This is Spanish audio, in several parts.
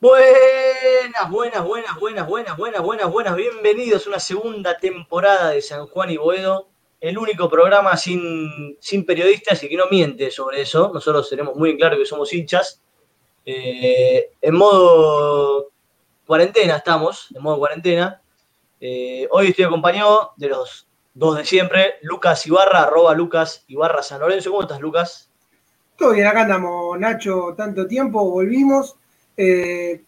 Buenas, buenas, buenas, buenas, buenas, buenas, buenas, buenas. Bienvenidos a una segunda temporada de San Juan y Boedo. El único programa sin, sin periodistas y que no miente sobre eso. Nosotros tenemos muy en claro que somos hinchas. Eh, en modo cuarentena estamos, en modo cuarentena. Eh, hoy estoy acompañado de los dos de siempre, Lucas Ibarra, arroba Lucas Ibarra San Lorenzo. ¿Cómo estás, Lucas? Todo bien, acá andamos, Nacho, tanto tiempo, volvimos. Eh,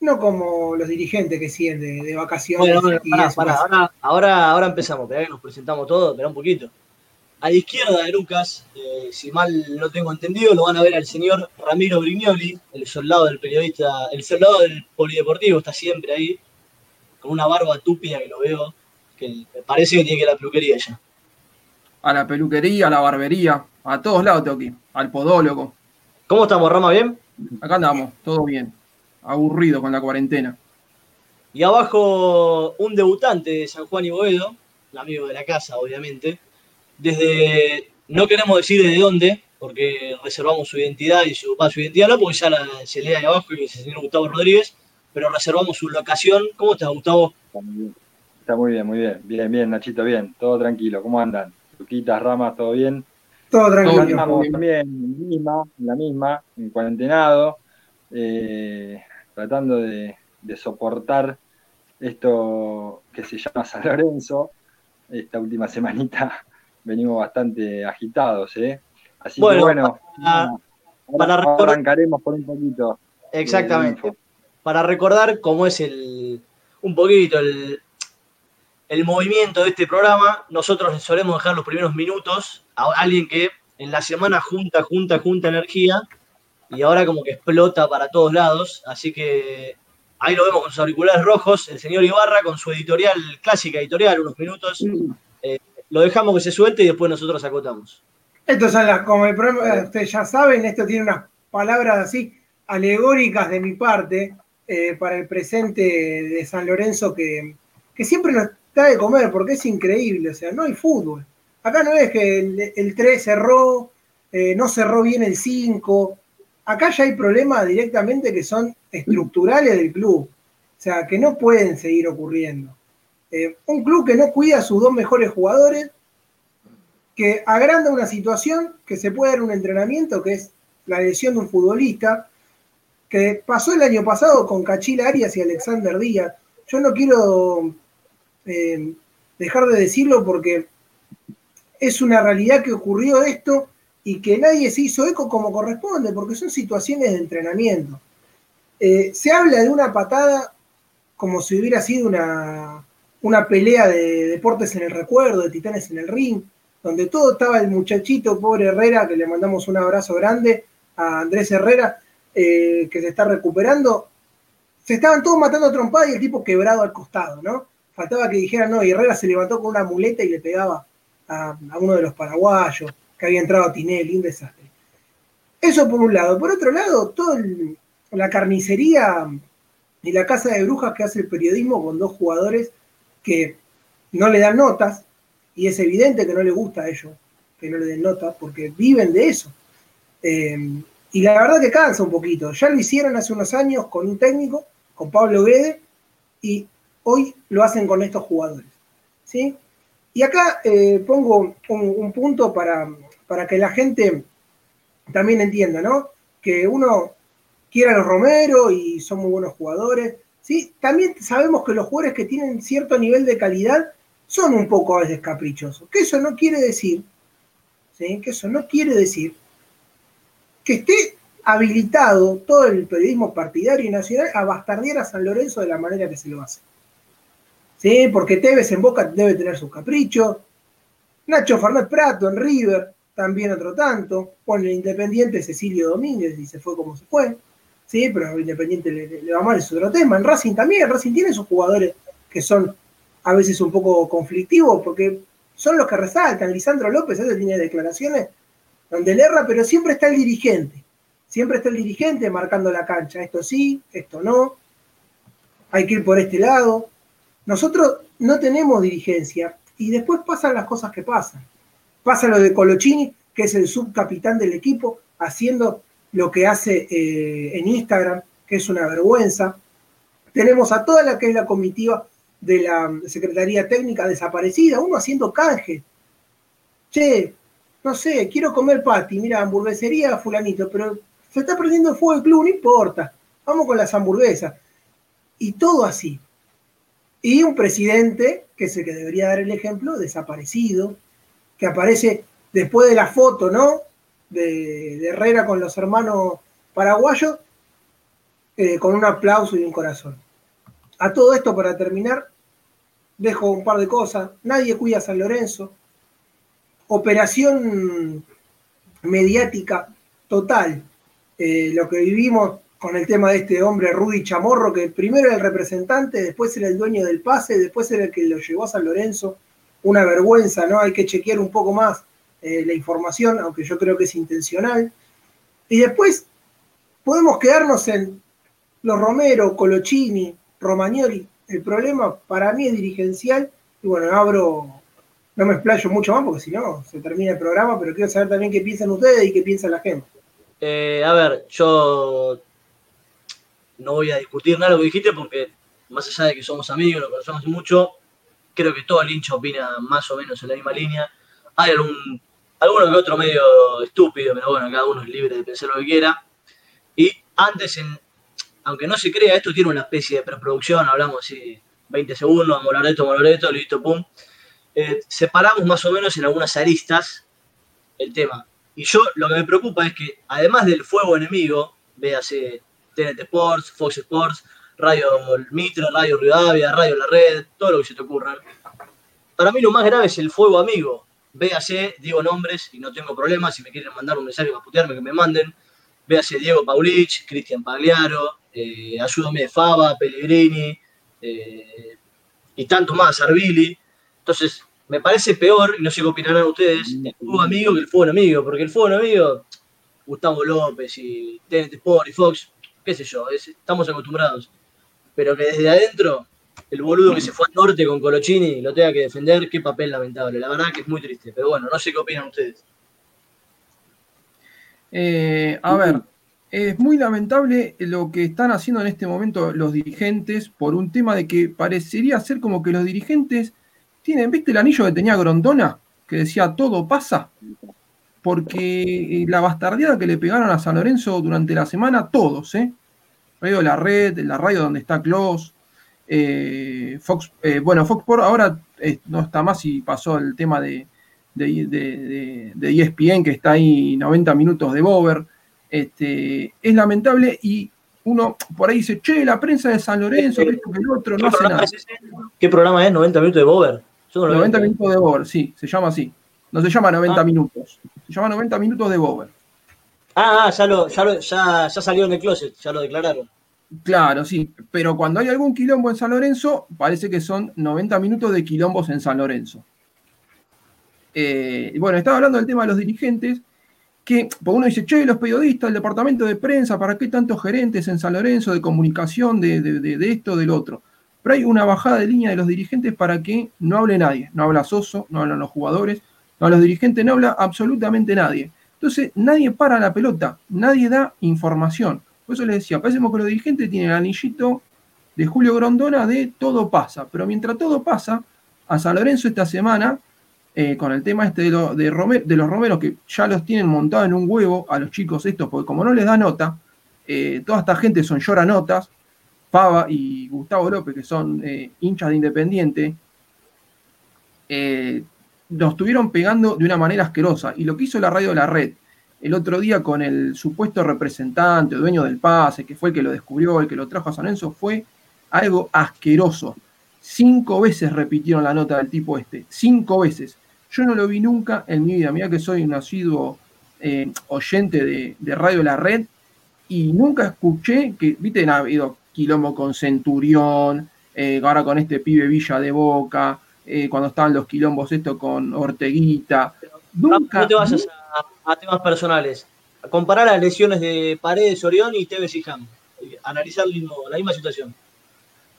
no como los dirigentes que siguen de, vacaciones. Bueno, ahora, ahora, ahora empezamos, que nos presentamos todos, espera un poquito. A la izquierda de Lucas, eh, si mal no tengo entendido, lo van a ver al señor Ramiro Brignoli, el soldado del periodista, el soldado del polideportivo, está siempre ahí, con una barba túpida que lo veo, que me parece que tiene que ir a la peluquería ya. A la peluquería, a la barbería, a todos lados tengo que al podólogo. ¿Cómo estamos, Rama? ¿Bien? Acá andamos, todo bien. Aburrido con la cuarentena. Y abajo un debutante de San Juan y Boedo, el amigo de la casa, obviamente. Desde, no queremos decir de dónde, porque reservamos su identidad y su, su identidad no, porque ya se lee ahí abajo y es el señor Gustavo Rodríguez, pero reservamos su locación. ¿Cómo estás, Gustavo? Está muy bien, muy bien. Bien, bien, Nachito, bien. Todo tranquilo. ¿Cómo andan? Luquitas, Ramas, ¿todo bien? Todo tranquilo. Estamos también en la misma, en la misma, en cuarentenado, eh, tratando de, soportar esto que se llama San Lorenzo. Esta última semanita venimos bastante agitados, ¿eh? Así que bueno, para, arrancaremos por un poquito. Exactamente. Para recordar cómo es el un poquito el, el movimiento de este programa, nosotros solemos dejar los primeros minutos a alguien que en la semana junta, junta, junta energía y ahora como que explota para todos lados. Así que ahí lo vemos con sus auriculares rojos, el señor Ibarra con su editorial, clásica editorial, unos minutos. Eh, lo dejamos que se suelte y después nosotros acotamos. Esto las, como el programa, ustedes ya saben, esto tiene unas palabras así alegóricas de mi parte eh, para el presente de San Lorenzo que, que siempre nos de comer, porque es increíble, o sea, no hay fútbol. Acá no es que el, 3 cerró, eh, no cerró bien el 5. Acá ya hay problemas directamente que son estructurales del club. O sea, que no pueden seguir ocurriendo. Eh, un club que no cuida a sus dos mejores jugadores, que agranda una situación, que se puede dar un entrenamiento, que es la lesión de un futbolista, que pasó el año pasado con Cachila Arias y Alexander Díaz. Yo no quiero eh, dejar de decirlo porque es una realidad que ocurrió esto y que nadie se hizo eco como corresponde, porque son situaciones de entrenamiento. Eh, se habla de una patada como si hubiera sido una, una pelea de deportes en el recuerdo, de titanes en el ring, donde todo estaba el muchachito, pobre Herrera, que le mandamos un abrazo grande a Andrés Herrera, eh, que se está recuperando. Se estaban todos matando a trompada y el tipo quebrado al costado, ¿no? Faltaba que dijeran, no, Herrera se levantó con una muleta y le pegaba a, uno de los paraguayos, que había entrado a Tinelli, un desastre. Eso por un lado. Por otro lado, toda la carnicería y la casa de brujas que hace el periodismo con dos jugadores que no le dan notas, y es evidente que no le gusta a ellos que no le den notas, porque viven de eso. Eh, y la verdad que cansa un poquito. Ya lo hicieron hace unos años con un técnico, con Pablo Guede, y hoy lo hacen con estos jugadores. ¿sí? Y acá eh, pongo un, punto para, para, que la gente también entienda, ¿no? Que uno quiere a los Romero y son muy buenos jugadores. ¿sí? También sabemos que los jugadores que tienen cierto nivel de calidad son un poco a veces caprichosos. Que eso no quiere decir, ¿sí? que eso no quiere decir que esté habilitado todo el periodismo partidario y nacional a bastardear a San Lorenzo de la manera que se lo hace. ¿Sí? Porque Tevez en Boca debe tener sus caprichos. Nacho Fernández Prato en River, también otro tanto. Pone el Independiente Cecilio Domínguez y se fue como se fue. Sí, pero al Independiente le, va mal, es otro tema. En Racing también, Racing tiene sus jugadores que son a veces un poco conflictivos porque son los que resaltan. Lisandro López veces tiene declaraciones donde le erra, pero siempre está el dirigente. Siempre está el dirigente marcando la cancha. Esto sí, esto no. Hay que ir por este lado. Nosotros no tenemos dirigencia y después pasan las cosas que pasan. Pasa lo de Colochini, que es el subcapitán del equipo, haciendo lo que hace eh, en Instagram, que es una vergüenza. Tenemos a toda la que es la comitiva de la Secretaría Técnica desaparecida, uno haciendo canje. Che, no sé, quiero comer pati, mira, hamburguesería fulanito, pero se está perdiendo el fuego el club, no importa, vamos con las hamburguesas. Y todo así. Y un presidente, que es el que debería dar el ejemplo, desaparecido, que aparece después de la foto, ¿no? De, Herrera con los hermanos paraguayos, eh, con un aplauso y un corazón. A todo esto, para terminar, dejo un par de cosas. Nadie cuida a San Lorenzo. Operación mediática total. Eh, lo que vivimos con el tema de este hombre Rudy Chamorro, que primero era el representante, después era el dueño del pase, después era el que lo llevó a San Lorenzo. Una vergüenza, ¿no? Hay que chequear un poco más eh, la información, aunque yo creo que es intencional. Y después podemos quedarnos en los Romero, Colochini, Romagnoli. El problema para mí es dirigencial. Y bueno, abro, no me explayo mucho más porque si no se termina el programa, pero quiero saber también qué piensan ustedes y qué piensa la gente. Eh, a ver, yo no voy a discutir nada de lo que dijiste porque más allá de que somos amigos, lo conocemos mucho, creo que todo el hincha opina más o menos en la misma línea. Hay algún, alguno que otro medio estúpido, pero bueno, cada uno es libre de pensar lo que quiera. Y antes, en, aunque no se crea, esto tiene una especie de preproducción, hablamos así 20 segundos, Moloreto, Moloreto, listo, pum. Eh, separamos más o menos en algunas aristas el tema. Y yo lo que me preocupa es que, además del fuego enemigo, véase TNT Sports, Fox Sports, Radio Mitre, Radio Rivadavia, Radio La Red, todo lo que se te ocurra. Para mí lo más grave es el fuego amigo. Véase, digo nombres y no tengo problemas. Si me quieren mandar un mensaje para putearme, que me manden. Véase Diego Paulich, Cristian Pagliaro, eh, Ayúdame Fava, Pellegrini eh, y tanto más, Arbili. Entonces, me parece peor, y no sé qué opinarán ustedes, el fuego amigo que el fuego enemigo, porque el fuego enemigo, Gustavo López y TNT Sport y Fox, qué sé yo, estamos acostumbrados. Pero que desde adentro, el boludo que se fue al norte con Colochini lo tenga que defender, qué papel lamentable. La verdad que es muy triste. Pero bueno, no sé qué opinan ustedes. Eh, a ver, es muy lamentable lo que están haciendo en este momento los dirigentes por un tema de que parecería ser como que los dirigentes tienen, ¿viste el anillo que tenía Grondona? Que decía todo pasa porque eh, la bastardeada que le pegaron a San Lorenzo durante la semana, todos, ¿eh? Radio La Red, la radio donde está Klaus, eh, Fox, eh, bueno, Fox por ahora no está más y pasó el tema de, de, ESPN, e que está ahí 90 minutos de Bober. Este, es lamentable y uno por ahí dice, che, la prensa de San Lorenzo, que esto, que el otro, no hace nada. ¿Qué programa es? ¿90 minutos de Bober? 90 minutos de Bober, sí, se llama así. No se llama 90 ah. minutos. Se llama 90 minutos de Bober. Ah, ah, ya, lo, ya, ya, ya salieron del closet, ya lo declararon. Claro, sí. Pero cuando hay algún quilombo en San Lorenzo, parece que son 90 minutos de quilombos en San Lorenzo. Eh, bueno, estaba hablando del tema de los dirigentes, que porque uno dice, che, los periodistas, el departamento de prensa, ¿para qué tantos gerentes en San Lorenzo de comunicación, de, de, de esto, del otro? Pero hay una bajada de línea de los dirigentes para que no hable nadie. No habla Soso, no hablan los jugadores, no, los dirigentes no habla absolutamente nadie. Entonces, nadie para la pelota, nadie da información. Por eso les decía, parecemos que los dirigentes tienen el anillito de Julio Grondona de todo pasa. Pero mientras todo pasa, a San Lorenzo esta semana, eh, con el tema este de, de, los romeros que ya los tienen montados en un huevo a los chicos estos, porque como no les da nota, eh, toda esta gente son lloranotas, Pava y Gustavo López, que son eh, hinchas de Independiente, nos estuvieron pegando de una manera asquerosa. Y lo que hizo la radio de la red el otro día con el supuesto representante, dueño del pase, que fue el que lo descubrió, el que lo trajo a San Enzo, fue algo asqueroso. Cinco veces repitieron la nota del tipo este, cinco veces. Yo no lo vi nunca en mi vida. Mira que soy un asiduo eh, oyente de, de, Radio La Red y nunca escuché que, viste, ha habido quilombo con Centurión, eh, ahora con este pibe Villa de Boca, eh, cuando estaban los quilombos esto con Orteguita. Nunca, no te vayas a, temas personales. A comparar las lesiones de Paredes, Orión y Tevez y Ham. Analizar la misma situación.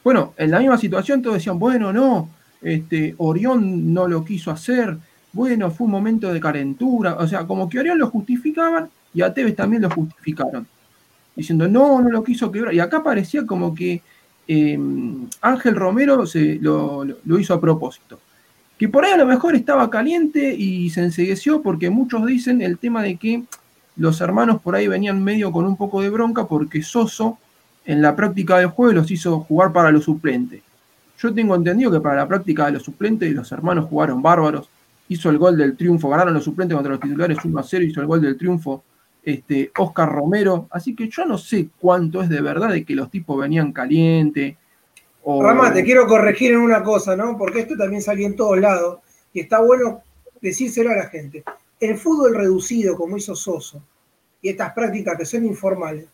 Bueno, en la misma situación todos decían, bueno, no, este, Orión no lo quiso hacer, bueno, fue un momento de calentura, o sea, como que Orión lo justificaban y a Tevez también lo justificaron. diciendo, no, no lo quiso quebrar. Y acá parecía como que eh, Ángel Romero se, lo, hizo a propósito. Que por ahí a lo mejor estaba caliente y se ensegueció porque muchos dicen el tema de que los hermanos por ahí venían medio con un poco de bronca porque Soso en la práctica del juego los hizo jugar para los suplentes. Yo tengo entendido que para la práctica de los suplentes los hermanos jugaron bárbaros. Hizo el gol del triunfo, ganaron los suplentes contra los titulares 1 a 0, hizo el gol del triunfo este, Oscar Romero. Así que yo no sé cuánto es de verdad de que los tipos venían caliente. O... Rama, te quiero corregir en una cosa, ¿no? Porque esto también salió en todos lados y está bueno decírselo a la gente. El fútbol reducido, como hizo Soso, y estas prácticas que son informales,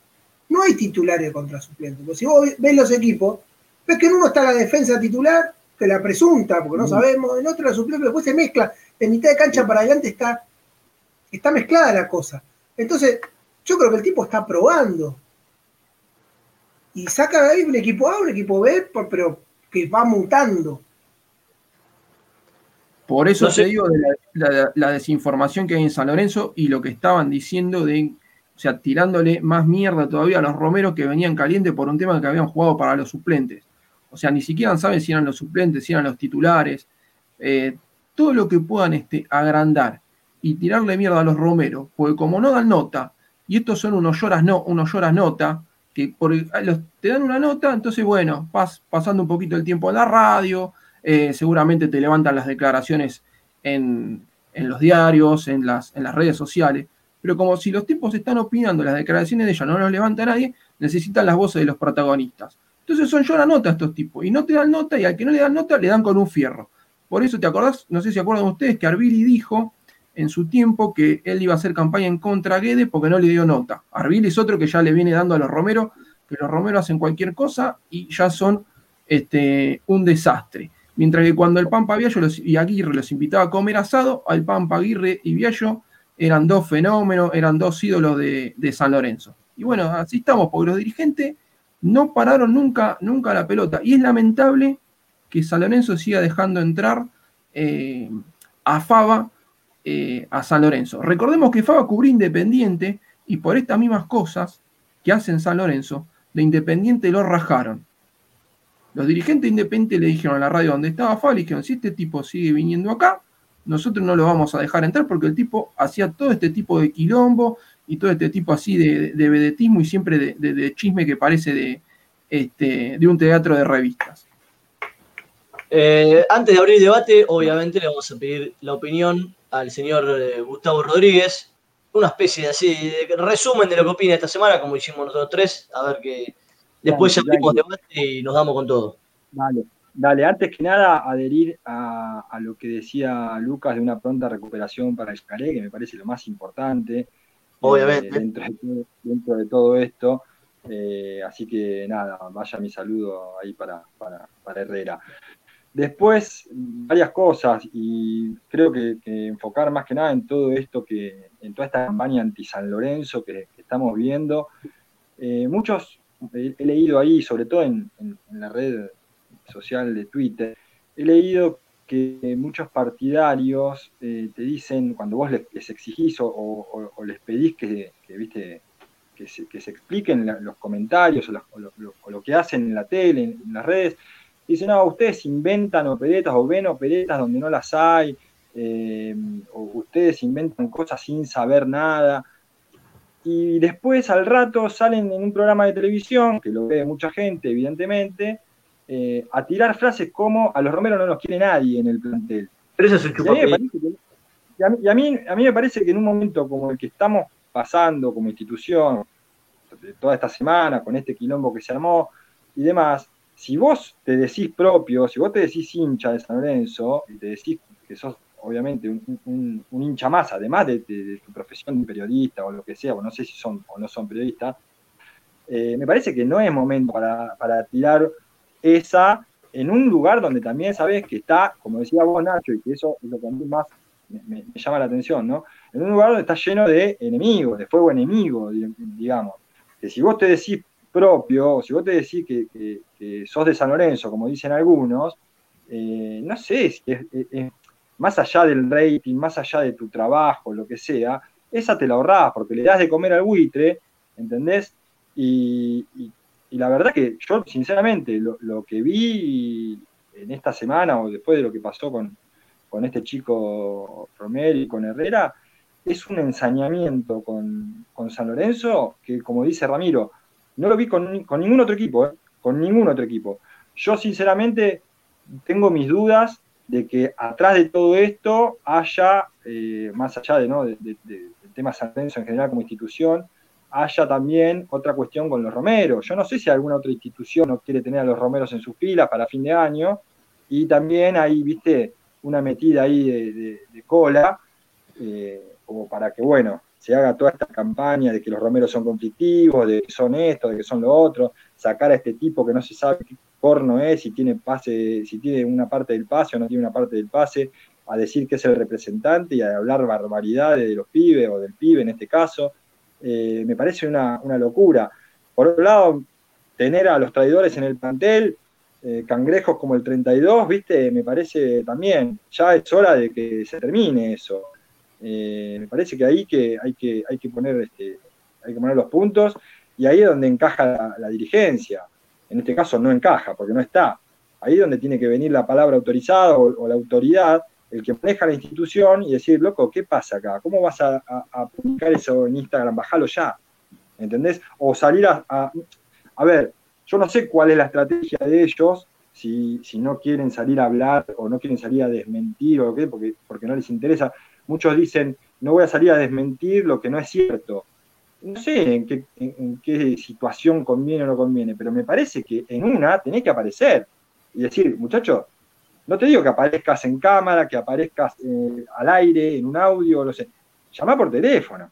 no hay titulares contra suplentes. Porque si vos ves los equipos, ves que en uno está la defensa titular, que la presunta, porque no mm. sabemos, en otro la suplente, después se mezcla. De mitad de cancha para adelante está, está mezclada la cosa. Entonces, yo creo que el tipo está probando. Y saca de ahí un equipo A, un equipo B, pero que va mutando. Por eso se te digo de la, desinformación que hay en San Lorenzo y lo que estaban diciendo de, o sea, tirándole más mierda todavía a los romeros que venían calientes por un tema que habían jugado para los suplentes. O sea, ni siquiera saben si eran los suplentes, si eran los titulares. Eh, todo lo que puedan este, agrandar y tirarle mierda a los romeros, porque como no dan nota, y estos son unos lloras no, unos lloras nota, que por, te dan una nota, entonces bueno, vas pasando un poquito el tiempo en la radio, eh, seguramente te levantan las declaraciones en, los diarios, en las, en las redes sociales, pero como si los tipos están opinando, las declaraciones de ellos no los levanta nadie, necesitan las voces de los protagonistas. Entonces son llora nota estos tipos, y no te dan nota, y al que no le dan nota le dan con un fierro. Por eso te acordás, no sé si acuerdan ustedes, que Arbili dijo en su tiempo que él iba a hacer campaña en contra Guede porque no le dio nota. Arbil es otro que ya le viene dando a los Romero, que los Romero hacen cualquier cosa y ya son este, un desastre. Mientras que cuando el Pampa Viallo y Aguirre los invitaba a comer asado, al Pampa Aguirre y Viallo eran dos fenómenos, eran dos ídolos de, San Lorenzo. Y bueno, así estamos, porque los dirigentes no pararon nunca, nunca la pelota. Y es lamentable que San Lorenzo siga dejando entrar eh, a Fava eh, a San Lorenzo. Recordemos que Faba cubrió Independiente y por estas mismas cosas que hacen San Lorenzo, de Independiente lo rajaron. Los dirigentes de Independiente le dijeron a la radio donde estaba Faba, le dijeron, si este tipo sigue viniendo acá, nosotros no lo vamos a dejar entrar porque el tipo hacía todo este tipo de quilombo y todo este tipo así de, vedetismo y siempre de, chisme que parece de, este, de un teatro de revistas. Eh, antes de abrir debate, obviamente le vamos a pedir la opinión al señor eh, Gustavo Rodríguez, una especie de así de resumen de lo que opina esta semana, como hicimos nosotros tres, a ver que después ya abrimos debate y nos damos con todo. Dale, dale, antes que nada adherir a, lo que decía Lucas de una pronta recuperación para el Escalé, que me parece lo más importante. Eh, Obviamente. dentro, de, todo esto. Eh, así que nada, vaya mi saludo ahí para, para, para Herrera. Después, varias cosas, y creo que, enfocar más que nada en todo esto, que en toda esta campaña anti-San Lorenzo que, estamos viendo. Eh, muchos, he, leído ahí, sobre todo en, la red social de Twitter, he leído que muchos partidarios eh, te dicen, cuando vos les, exigís o, les pedís que, viste, que se, expliquen los comentarios o, lo, que hacen en la tele, en las redes, Dice, no, ustedes inventan operetas o ven operetas donde no las hay, eh, o ustedes inventan cosas sin saber nada. Y después al rato salen en un programa de televisión, que lo ve mucha gente, evidentemente, eh, a tirar frases como a los romeros no los quiere nadie en el plantel. Pero eso es el y a, mí, y a, mí, a mí me parece que en un momento como el que estamos pasando como institución, toda esta semana, con este quilombo que se armó y demás, si vos te decís propio, si vos te decís hincha de San Lorenzo, y te decís que sos obviamente un, hincha más, además de, tu profesión de periodista o lo que sea, o no sé si son o no son periodistas, eh, me parece que no es momento para, tirar esa en un lugar donde también sabes que está, como decía vos Nacho, y que eso es lo que a mí más me, llama la atención, ¿no? En un lugar donde está lleno de enemigos, de fuego enemigo, digamos. Que si vos te decís propio, si vos te decís que, sos de San Lorenzo, como dicen algunos, eh, no sé, si es, más allá del rating, más allá de tu trabajo, lo que sea, esa te la ahorrás porque le das de comer al buitre, ¿entendés? Y, la verdad que yo, sinceramente, lo, que vi en esta semana o después de lo que pasó con, este chico Romero y con Herrera, es un ensañamiento con, San Lorenzo que, como dice Ramiro, no lo vi con, ningún otro equipo, ¿eh? con ningún otro equipo. Yo, sinceramente, tengo mis dudas de que atrás de todo esto haya, eh, más allá de, ¿no? de, del tema San en general como institución, haya también otra cuestión con los romeros. Yo no sé si alguna otra institución no quiere tener a los romeros en sus filas para fin de año, y también hay, viste, una metida ahí de, cola, eh, como para que, bueno, se haga toda esta campaña de que los romeros son conflictivos, de que son esto, de que son lo otro, sacar a este tipo que no se sabe qué porno es, si tiene pase, si tiene una parte del pase o no tiene una parte del pase, a decir que es el representante y a hablar barbaridades de los pibes o del pibe en este caso. Eh, me parece una, locura. Por otro lado, tener a los traidores en el plantel, eh, cangrejos como el 32, viste, me parece también, ya es hora de que se termine eso. Eh, me parece que ahí que hay que, hay que poner este, hay que poner los puntos y ahí es donde encaja la, dirigencia. En este caso no encaja, porque no está. Ahí es donde tiene que venir la palabra autorizada o, la autoridad, el que maneja la institución y decir, loco, ¿qué pasa acá? ¿Cómo vas a, publicar eso en Instagram? Bájalo ya. ¿Entendés? O salir a, a, ver, yo no sé cuál es la estrategia de ellos, si, si, no quieren salir a hablar o no quieren salir a desmentir o qué, porque, porque no les interesa. Muchos dicen, no voy a salir a desmentir lo que no es cierto no sé en qué, situación conviene o no conviene, pero me parece que en una tenés que aparecer y decir, muchacho, no te digo que aparezcas en cámara, que aparezcas eh, al aire, en un audio, no sé. Llama por teléfono.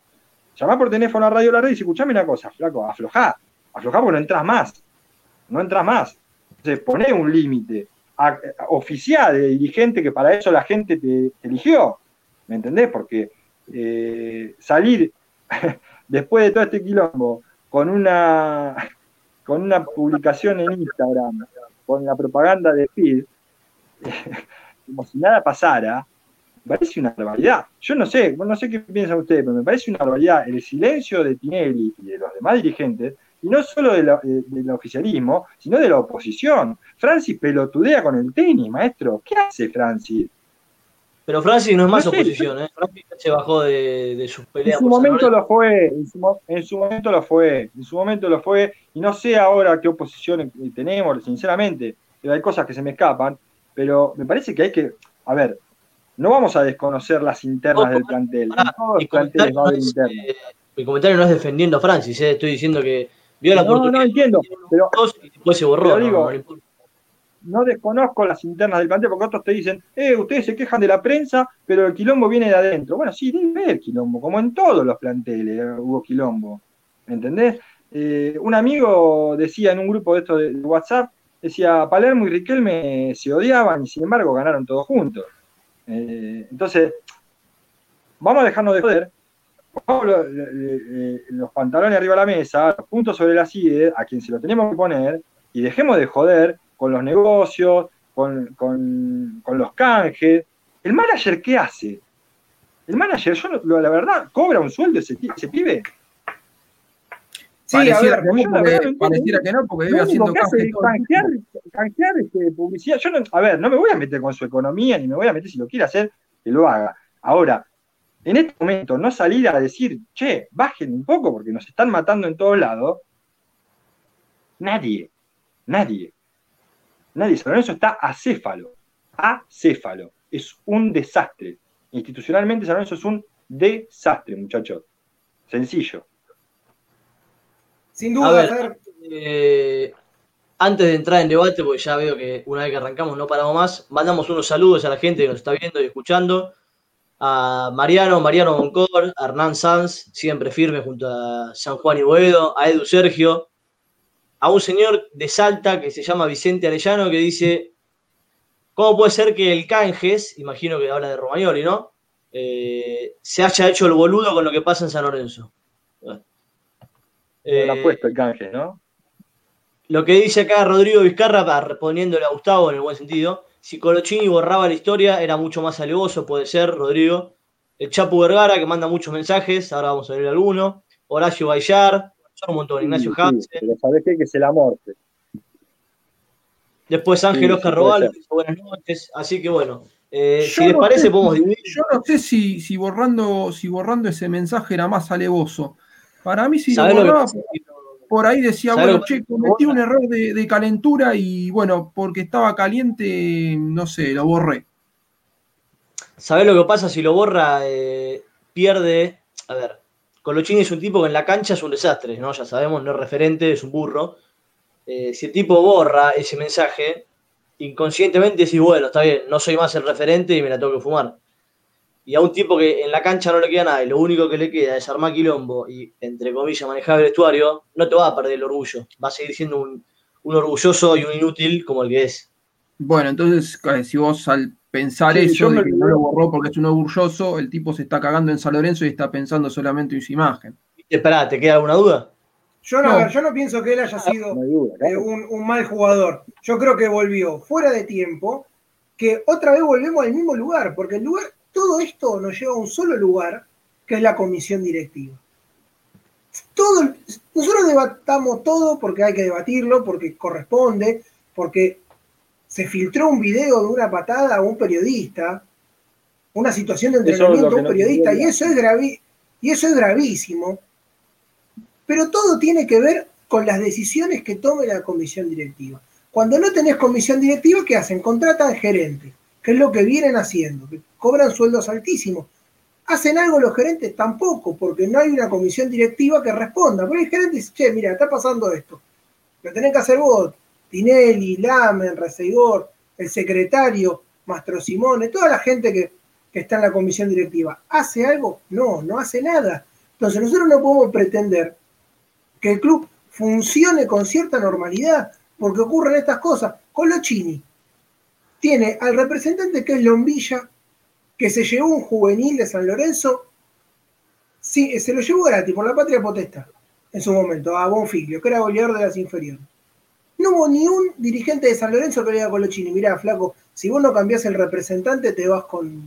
Llama por teléfono a Radio La Red y dice, escuchame una cosa, flaco, aflojá. Aflojá porque no entras más. No entras más. Entonces, poné un límite oficial de dirigente que para eso la gente te, eligió. ¿Me entendés? Porque eh, salir después de todo este quilombo, con una, con una publicación en Instagram, con la propaganda de Phil, como si nada pasara, me parece una barbaridad. Yo no sé, no sé qué piensan ustedes, pero me parece una barbaridad el silencio de Tinelli y de los demás dirigentes, y no solo del oficialismo, sino de la oposición. Francis pelotudea con el tenis, maestro. ¿Qué hace Francis? Pero Francis no es más oposición, ¿eh? Francis se bajó de, de sus peleas. En su momento lo fue, en su, momento lo fue, en su momento lo fue, y no sé ahora qué oposición tenemos, sinceramente, hay cosas que se me escapan, pero me parece que hay que, a ver, no vamos a desconocer las internas del plantel. mi, comentario no es, eh, mi, comentario no es, defendiendo a Francis, eh, estoy diciendo que vio la oportunidad. No, entiendo, pero, y después se borró. Digo, no desconozco las internas del plantel, porque otros te dicen, eh, ustedes se quejan de la prensa, pero el quilombo viene de adentro. Bueno, sí, debe haber quilombo, como en todos los planteles eh, hubo quilombo. ¿Entendés? Eh, un amigo decía en un grupo de estos de WhatsApp, decía, Palermo y Riquelme se odiaban y sin embargo ganaron todos juntos. Eh, entonces, vamos a dejarnos de joder, los, pantalones arriba de la mesa, los puntos sobre la CIDE, a quien se lo tenemos que poner, y dejemos de joder con los negocios, con, los canjes. ¿El manager qué hace? El manager, yo la verdad, cobra un sueldo ese, ese pibe. Sí, pareciera, a ver, que, no, porque, pareciera que no, porque haciendo canje canjear, canjear este, publicidad. Yo no, a ver, no me voy a meter con su economía, ni me voy a meter si lo quiere hacer, que lo haga. Ahora, en este momento, no salir a decir, che, bajen un poco porque nos están matando en todos lados. Nadie, nadie. Nadie San Lorenzo está acéfalo. Acéfalo. Es un desastre. Institucionalmente San Lorenzo es un desastre, muchachos. Sencillo. Sin duda, eh, antes de entrar en debate, porque ya veo que una vez que arrancamos no paramos más, mandamos unos saludos a la gente que nos está viendo y escuchando. A Mariano, Mariano Moncor, a Hernán Sanz, siempre firme junto a San Juan y Boedo, a Edu Sergio, a un señor de Salta que se llama Vicente Arellano que dice, ¿cómo puede ser que el Canjes, imagino que habla de Romagnoli, ¿no? Eh, se haya hecho el boludo con lo que pasa en San Lorenzo. Eh, ha puesto el Canjes, ¿no? Lo que dice acá Rodrigo Vizcarra, respondiéndole a Gustavo en el buen sentido, si Colochini borraba la historia era mucho más alevoso, puede ser, Rodrigo. El Chapu Vergara, que manda muchos mensajes, ahora vamos a ver alguno. Horacio Bayar, un montón. Ignacio sí, pero sabés qué? que se la morte. Después Ángel Oscar Robal, buenas noches. Así que bueno, eh, si les parece, podemos dividir. Yo no sé si, si, borrando, si borrando ese mensaje era más alevoso. Para mí, si lo borraba, por ahí decía, bueno, che, cometí un error de, calentura y bueno, porque estaba caliente, no sé, lo borré. ¿Sabés lo que pasa? Si lo borra, eh, pierde. A ver, Colochini es un tipo que en la cancha es un desastre, ¿no? Ya sabemos, no es referente, es un burro. Eh, si el tipo borra ese mensaje, inconscientemente decís, bueno, está bien, no soy más el referente y me la tengo que fumar y a un tipo que en la cancha no le queda nada y lo único que le queda es armar quilombo y, entre comillas, manejar el vestuario, no te va a perder el orgullo. Va a seguir siendo un, orgulloso y un inútil como el que es. Bueno, entonces, eh, si vos al pensar eso, de que no lo borró porque es un orgulloso, el tipo se está cagando en San Lorenzo y está pensando solamente en su imagen. Espera, ¿te queda alguna duda? Yo no, yo no pienso que él haya sido eh, un, un mal jugador. Yo creo que volvió fuera de tiempo, que otra vez volvemos al mismo lugar, porque el lugar todo esto nos lleva a un solo lugar, que es la comisión directiva. Todo, nosotros debatamos todo porque hay que debatirlo, porque corresponde, porque se filtró un video de una patada a un periodista, una situación de entrenamiento a un periodista, y eso, es y eso es gravísimo. Pero todo tiene que ver con las decisiones que tome la comisión directiva. Cuando no tenés comisión directiva, ¿qué hacen? Contratan gerentes, que es lo que vienen haciendo, cobran sueldos altísimos. ¿Hacen algo los gerentes? Tampoco, porque no hay una comisión directiva que responda. Pero el gerente dice, che, mira, está pasando esto. Lo tenés que hacer vos. Tinelli, Lamen, Reseigor, el secretario, Mastro Simone, toda la gente que, está en la comisión directiva. ¿Hace algo? No, no hace nada. Entonces nosotros no podemos pretender que el club funcione con cierta normalidad, porque ocurren estas cosas. Con Chini tiene al representante que es Lombilla, que se llevó un juvenil de San Lorenzo, sí, se lo llevó gratis por la patria potestad en su momento, a Bonfiglio, que era goleador de las inferiores. No hubo ni un dirigente de San Lorenzo que le diga a Colochini, mirá, flaco, si vos no cambiás el representante, te vas con.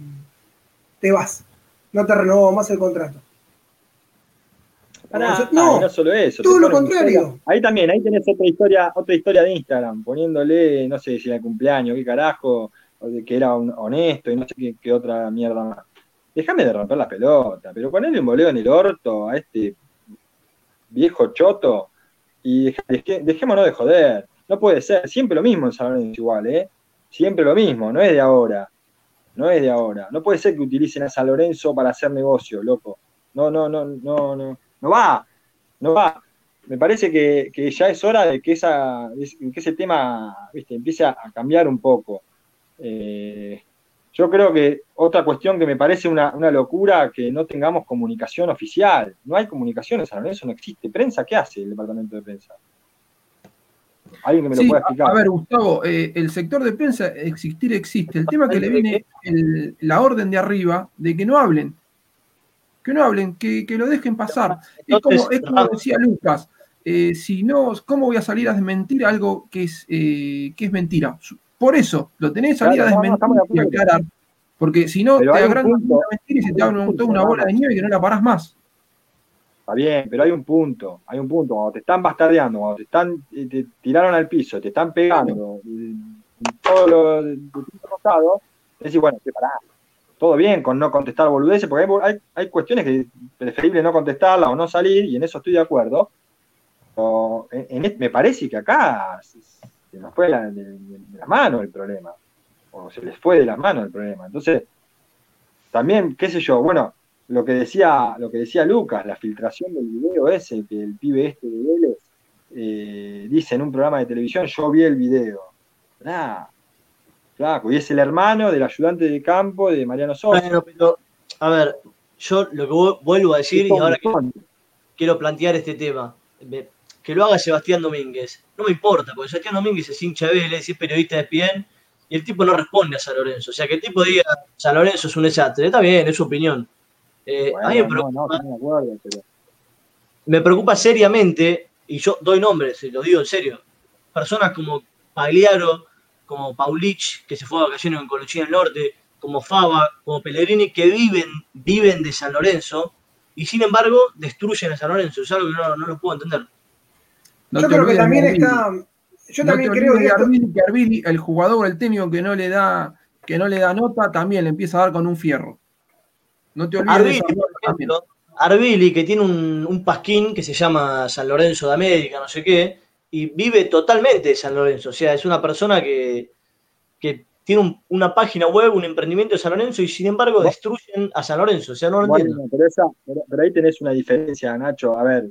te vas. No te renovó más el contrato. no, no solo eso. Todo lo contrario. Ahí también, ahí tenés otra historia, otra historia de Instagram, poniéndole, no sé si era cumpleaños, qué carajo, que era honesto y no sé qué, otra mierda más. Déjame de romper la pelota, pero ponele un boleo en el orto a este viejo choto y dejémonos de joder. No puede ser, siempre lo mismo en San Lorenzo igual, ¿eh? Siempre lo mismo, no es de ahora. No es de ahora. No puede ser que utilicen a San Lorenzo para hacer negocio, loco. No, no, no, no, no. No va. No va. Me parece que, ya es hora de que, esa, que ese tema ¿viste? empiece a cambiar un poco. Eh, yo creo que otra cuestión que me parece una, locura que no tengamos comunicación oficial. No hay comunicación en San Lorenzo, no existe. ¿Prensa qué hace el departamento de prensa? Alguien que me lo pueda explicar. A ver, Gustavo, eh, el sector de prensa existir existe. El tema que le viene la orden de arriba de que no hablen. Que no hablen, que, lo dejen pasar. Es como, decía Lucas. Eh, si no, ¿cómo voy a salir a desmentir algo que es, que es mentira? Por eso, lo tenés salir a desmentir y aclarar. Porque si no, te agarran una mentira y se te da una bola de nieve que no la parás más. Está bien, pero hay un punto, hay un punto. Cuando te están bastardeando, cuando te están, te tiraron al piso, te están pegando, todo lo te decís, bueno, pará. Todo bien con no contestar boludeces, porque hay, hay, cuestiones que es preferible no contestarla o no salir, y en eso estoy de acuerdo. me parece que acá se nos fue de, la mano el problema, o se les fue de la mano el problema. Entonces, también, qué sé yo, bueno, lo que decía, lo que decía Lucas, la filtración del video ese, que el pibe este de Vélez eh, dice en un programa de televisión, yo vi el video. Nah, flaco, y es el hermano del ayudante de campo de Mariano Sosa. Bueno, pero, a ver, yo lo que vuelvo a decir y ahora quiero plantear este tema que lo haga Sebastián Domínguez. No me importa, porque Sebastián Domínguez es hincha de Vélez, es periodista de ESPN, y el tipo no responde a San Lorenzo. O sea, que el tipo diga San Lorenzo es un desastre. Está bien, es su opinión. Eh, a mí me preocupa, me preocupa seriamente, y yo doy nombres, y lo digo en serio, personas como Pagliaro, como Paulich, que se fue a vacaciones en Colochín del Norte, como Fava, como Pellegrini, que viven, viven de San Lorenzo, y sin embargo destruyen a San Lorenzo. Es algo que no, no lo puedo entender. No yo creo que también de está. Yo No también creo que de Arbili, que Arbili, el jugador, el técnico que no le da, que no le da nota, también le empieza a dar con un fierro. No te olvides de Arbili, también. ejemplo, Arbili, que tiene un, un pasquín que se llama San Lorenzo de América, no sé qué, y vive totalmente de San Lorenzo. O sea, es una persona que, que tiene un- una página web, un emprendimiento de San Lorenzo, y sin embargo destruyen a San Lorenzo. O sea, no lo Bueno, entiendo. pero, esa- pero- pero ahí tenés una diferencia, Nacho. A ver,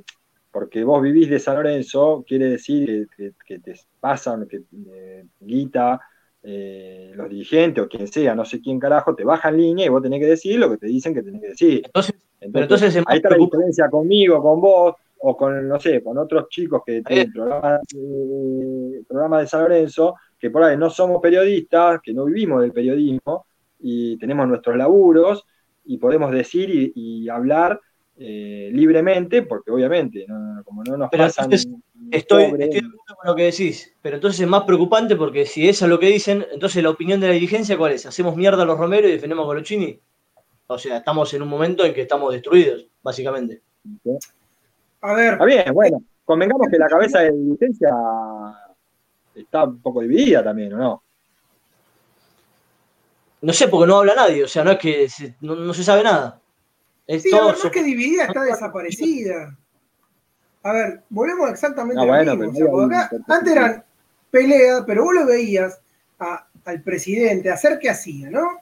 porque vos vivís de San Lorenzo, quiere decir que, que- que te pasan, que eh, Guita, eh, los dirigentes o quien sea, no sé quién carajo, te bajan línea y vos tenés que decir lo que te dicen que tenés que decir. Entonces, pero entonces es más ahí está la diferencia conmigo, con vos, o con, no sé, con otros chicos que tienen programas eh, programas de San Lorenzo, que por ahí no somos periodistas, que no vivimos del periodismo y tenemos nuestros laburos y podemos decir y, y hablar eh, libremente, porque obviamente, no- como no nos Pero pasan entonces, Estoy, de acuerdo con lo que decís, pero entonces es más preocupante porque si eso es lo que dicen, entonces la opinión de la dirigencia, ¿cuál es? ¿Hacemos mierda a los Romero y defendemos a Colochini? O sea, estamos en un momento en que estamos destruidos, básicamente. A ver, Está bien, bueno, convengamos que la cabeza de dirigencia está un poco dividida también, ¿o no? No sé, porque no habla nadie, o sea, no es que se- no, no se sabe nada. Es sí, a todo ver, no que dividida, está desaparecida. A ver, volvemos exactamente Ah, a lo bueno, mismo. O sea, acá, antes eran peleas, pero vos lo veías a- al presidente hacer qué hacía, ¿no?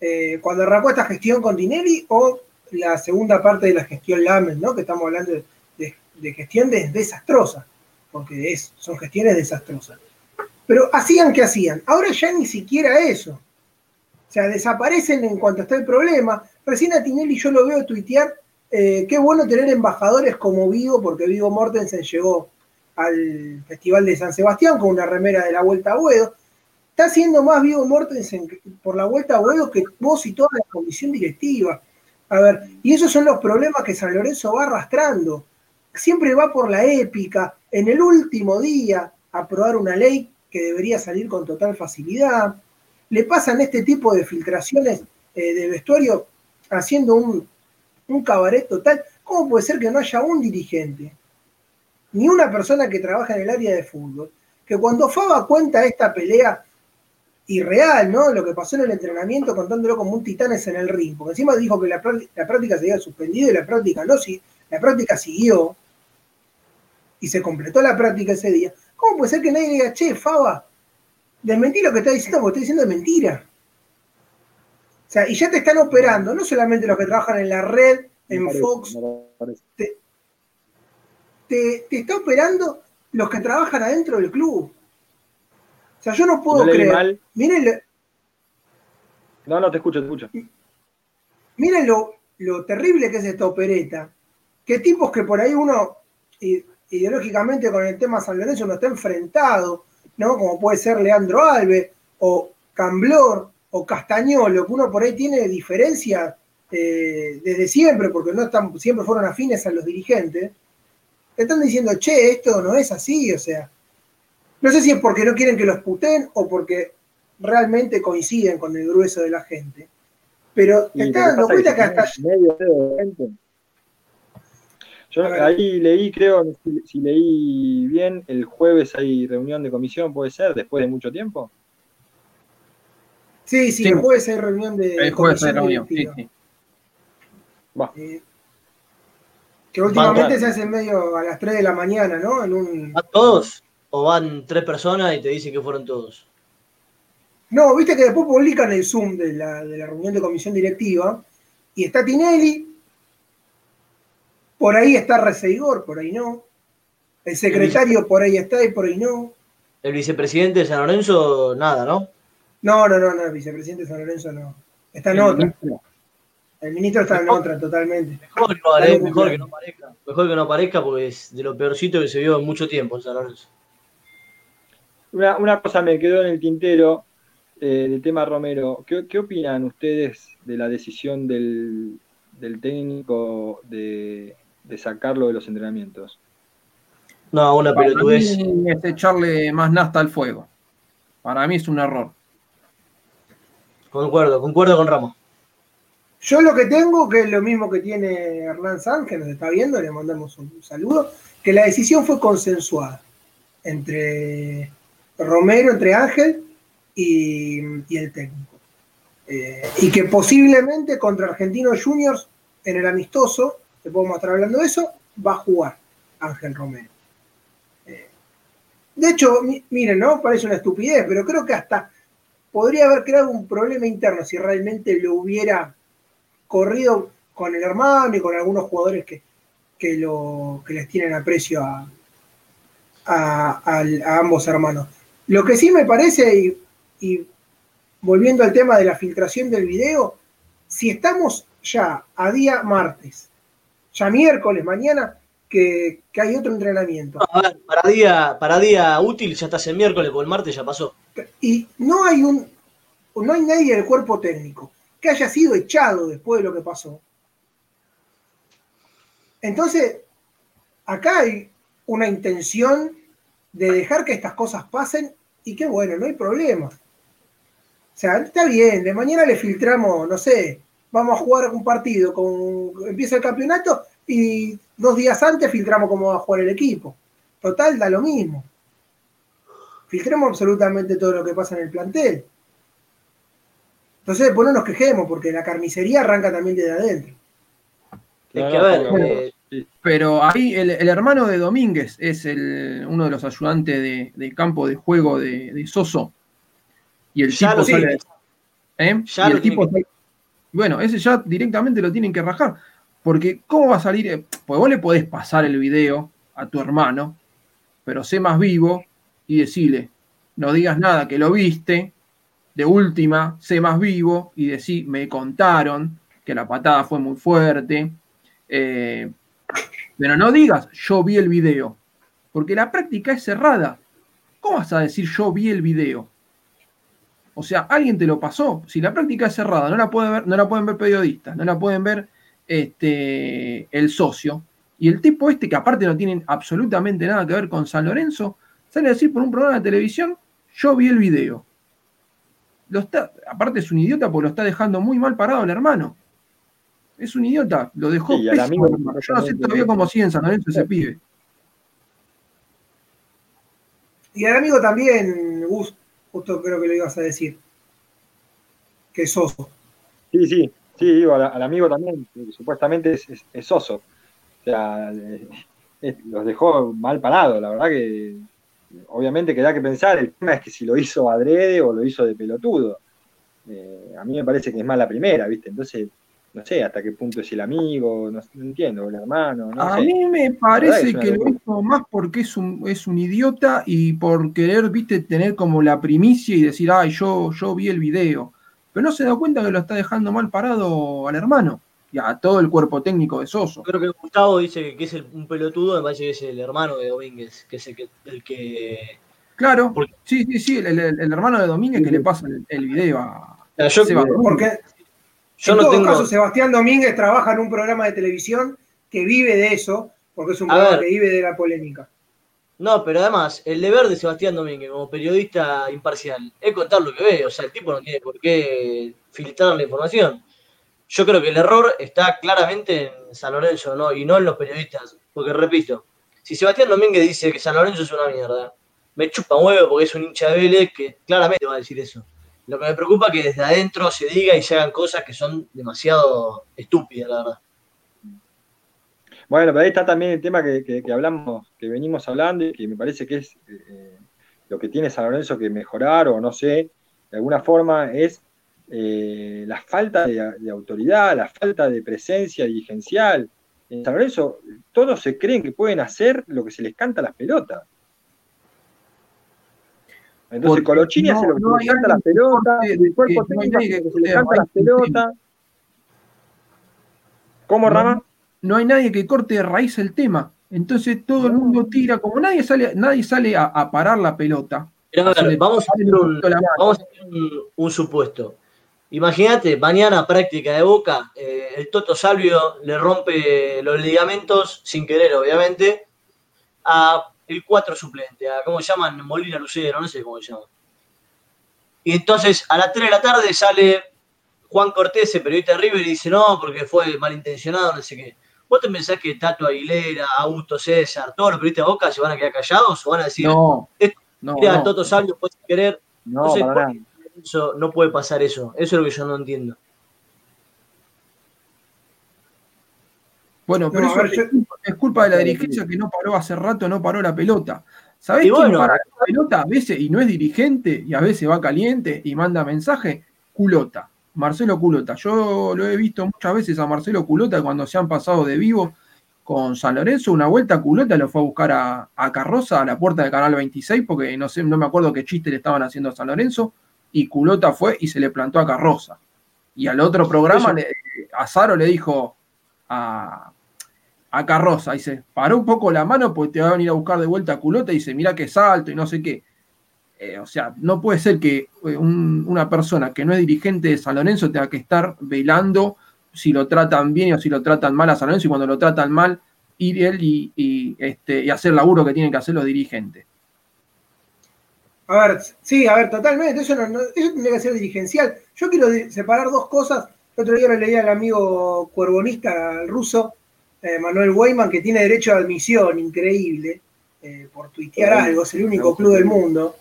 Eh, cuando arrancó esta gestión con Tinelli o la segunda parte de la gestión Lamen, ¿no? Que estamos hablando de, de- de gestión des- desastrosa, porque es, son gestiones desastrosas. Pero hacían que hacían. Ahora ya ni siquiera eso. O sea, desaparecen en cuanto está el problema. Recién a Tinelli yo lo veo tuitear, eh, qué bueno tener embajadores como Vigo, porque Vigo Mortensen llegó al Festival de San Sebastián con una remera de la Vuelta a Boedo. Está haciendo más Vigo Mortensen por la Vuelta a Boedo que vos y toda la comisión directiva. A ver, y esos son los problemas que San Lorenzo va arrastrando. Siempre va por la épica. En el último día, aprobar una ley que debería salir con total facilidad. Le pasan este tipo de filtraciones eh, de vestuario haciendo un, un cabaret total. ¿Cómo puede ser que no haya un dirigente, ni una persona que trabaja en el área de fútbol, que cuando Faba cuenta esta pelea irreal, ¿no? Lo que pasó en el entrenamiento contándolo como un titanes en el ring, porque encima dijo que la, la práctica se había suspendido y la práctica no, si- la práctica siguió y se completó la práctica ese día. ¿Cómo puede ser que nadie diga, che, Faba, desmentí lo que está diciendo porque está diciendo mentira? O sea, y ya te están operando, no solamente los que trabajan en la red, en parece, Fox, te, te está operando los que trabajan adentro del club. O sea, yo no puedo No creer. Miren, No, no, te escucho, te escucho. miren lo, lo terrible que es esta opereta. Que tipos que por ahí uno, ideológicamente con el tema San Lorenzo, no está enfrentado, ¿no? Como puede ser Leandro Alves, o Camblor, o Castañolo, que uno por ahí tiene diferencias eh, desde siempre, porque no están, siempre fueron afines a los dirigentes, te están diciendo, che, esto no es así, o sea. No sé si es porque no quieren que los puten o porque realmente coinciden con el grueso de la gente. Pero te estás dando cuenta que hasta medio de gente. Yo ahí leí, creo, si, si leí bien, el jueves hay reunión de comisión, puede ser, después de mucho tiempo. Sí, sí, Sí. el jueves hay reunión de El jueves comisión reunión, sí, sí. Va. Eh, que últimamente se hace medio a las 3 de la mañana, ¿no? En un... ¿Van todos? ¿O van tres personas y te dicen que fueron todos? No, viste que después publican el Zoom de la, de la reunión de comisión directiva y está Tinelli, por ahí está Reseigor, por ahí no. El secretario por ahí está y por ahí no. El vicepresidente de San Lorenzo, nada, ¿no? No, no, no, no, el vicepresidente de San Lorenzo no. Está en El otra. ministro. El ministro está en otra, totalmente. Mejor que no, apare- Algo mejor que no aparezca. Mejor que no aparezca porque es de lo peorcito que se vio en mucho tiempo en San Lorenzo. Una, una cosa me quedó en el tintero eh, del tema Romero. ¿Qué, qué opinan ustedes de la decisión del, del técnico de, de sacarlo de los entrenamientos? No, una Para pelotudez. mí es echarle más nasta al fuego. Para mí es un error. Concuerdo, concuerdo con Ramos. Yo lo que tengo, que es lo mismo que tiene Hernán Sanz, que nos está viendo, le mandamos un saludo, que la decisión fue consensuada entre Romero, entre Ángel y, el técnico. Eh, y que posiblemente contra Argentinos Juniors en el amistoso, te podemos estar hablando de eso, va a jugar Ángel Romero. Eh, de hecho, miren, ¿no? Parece una estupidez, pero creo que hasta podría haber creado un problema interno si realmente lo hubiera corrido con el hermano y con algunos jugadores que, que, que les tienen aprecio a, a, ambos hermanos. Lo que sí me parece, y, volviendo al tema de la filtración del video, si estamos ya a día martes, ya miércoles, mañana, que, hay otro entrenamiento. A ver, para día, para día útil ya estás el miércoles, o el martes ya pasó. Y no hay un, no hay nadie del cuerpo técnico que haya sido echado después de lo que pasó. Entonces, acá hay una intención de dejar que estas cosas pasen y que bueno, no hay problema. O sea, está bien, de mañana le filtramos, no sé, vamos a jugar un partido, con, empieza el campeonato y dos días antes filtramos cómo va a jugar el equipo. Total, da lo mismo. Filtremos absolutamente todo lo que pasa en el plantel. Entonces, después no nos quejemos, porque la carnicería arranca también desde adentro. que ver, pero ahí el, hermano de Domínguez es el, uno de los ayudantes de, campo de juego de, Soso. Y el tipo sale. ¿eh? y el tipo bueno, ese ya directamente lo tienen que rajar. Porque, ¿cómo va a salir? Pues vos le podés pasar el video a tu hermano, pero sé más vivo y decirle, no digas nada que lo viste, de última, sé más vivo y decir, me contaron que la patada fue muy fuerte. Eh, pero no digas, yo vi el video, porque la práctica es cerrada. ¿Cómo vas a decir yo vi el video? O sea, alguien te lo pasó. Si la práctica es cerrada, no la, ver, no la pueden ver periodistas, no la pueden ver este, el socio. Y el tipo este, que aparte no tiene absolutamente nada que ver con San Lorenzo, sale a decir por un programa de televisión, yo vi el video. Lo está, aparte es un idiota porque lo está dejando muy mal parado el hermano. Es un idiota, lo dejó Yo no sé todavía cómo sigue en San Lorenzo ese pibe. Y al amigo también, Gus, justo creo que lo ibas a decir, que es Soso. Sí, sí, sí, digo, al, amigo también, supuestamente es, es, Soso. O sea, eh, los dejó mal parados, la verdad que obviamente que da que pensar, el tema es que si lo hizo adrede o lo hizo de pelotudo. Eh, a mí me parece que es más la primera, ¿viste? Entonces, no sé hasta qué punto es el amigo, no, entiendo, el hermano. No a mí me parece que lo hizo más porque es un, es un idiota y por querer, viste, tener como la primicia y decir, ay, yo, yo vi el video. Pero no se da cuenta que lo está dejando mal parado al hermano y a todo el cuerpo técnico de Soso. Creo que Gustavo dice que es un pelotudo, me parece que es el hermano de Domínguez, que es el que. Claro, sí, sí, sí, el, hermano de Domínguez que le pasa el, video a. Yo, porque en todo caso, Sebastián Domínguez trabaja en un programa de televisión que vive de eso, porque es un programa que vive de la polémica. No, pero además, el deber de Sebastián Domínguez como periodista imparcial es contar lo que ve. O sea, el tipo no tiene por qué filtrar la información. Yo creo que el error está claramente en San Lorenzo ¿no? y no en los periodistas. Porque repito, si Sebastián Domínguez dice que San Lorenzo es una mierda, me chupa un huevo porque es un hincha de Vélez que claramente va a decir eso. Lo que me preocupa es que desde adentro se diga y se hagan cosas que son demasiado estúpidas, la verdad. Bueno, pero ahí está también el tema que, hablamos, que venimos hablando y que me parece que es eh, lo que tiene San Lorenzo que mejorar o no sé, de alguna forma es eh, la falta de, autoridad, la falta de presencia dirigencial. En San Lorenzo todos se creen que pueden hacer lo que se les canta a las pelotas. Entonces Colochini hace lo que se le canta las pelotas, el cuerpo técnico hace lo que se le canta las pelotas. ¿Cómo, Rama? No hay nadie que corte de raíz el tema. Entonces todo el mundo tira, como nadie sale, nadie sale a, parar la pelota. vamos a hacer, un, supuesto. Imagínate, mañana práctica de boca, eh, el Toto Salvio le rompe los ligamentos, sin querer, obviamente, a el 4 suplente, a, ¿cómo se llaman? Molina Lucero, no sé cómo se llama. Y entonces a las 3 de la tarde sale Juan Cortés, el periodista River, y dice, no, porque fue malintencionado, no sé qué. ¿Vos te pensás que Tato Aguilera, Augusto César, todos los periodistas de Boca se van a quedar callados o van a decir, No, esto, no, mira, no. Toto Salvio puede querer? No, sé, para ¿por nada. qué eso, no puede pasar eso. Eso es lo que yo no entiendo. Bueno, pero No, eso ver, yo- es, culpa, es culpa de la dirigencia que no paró hace rato, no paró la pelota. ¿Sabés quién bueno, para la pelota a veces y no es dirigente y a veces va caliente y manda mensaje? Culota, Marcelo Culota. Yo lo he visto muchas veces a Marcelo Culota cuando se han pasado de vivo con San Lorenzo. Una vuelta Culota lo fue a buscar a, a Carroza a la puerta del canal 26 porque no sé, no me acuerdo qué chiste le estaban haciendo a San Lorenzo y Culota fue y se le plantó a Carroza. Y al otro programa, le, a Zaro le dijo a, a Carroza, dice, paró un poco la mano porque te va a venir a buscar de vuelta a culota y dice, mira que salto y no sé qué. Eh, o sea, no puede ser que eh, un- una persona que no es dirigente de San Lorenzo tenga que estar velando si lo tratan bien o si lo tratan mal a San Lorenzo y cuando lo tratan mal, ir él y, y, este, y hacer el laburo que tienen que hacer los dirigentes. A ver, sí, a ver, totalmente. Eso, no, no- eso tendría que ser dirigencial. Yo quiero separar dos cosas. El otro día lo leí al amigo cuervonista, al ruso, eh, Manuel Weyman, que tiene derecho a admisión, increíble, eh, por tuitear Sí, algo. Es el único club del mundo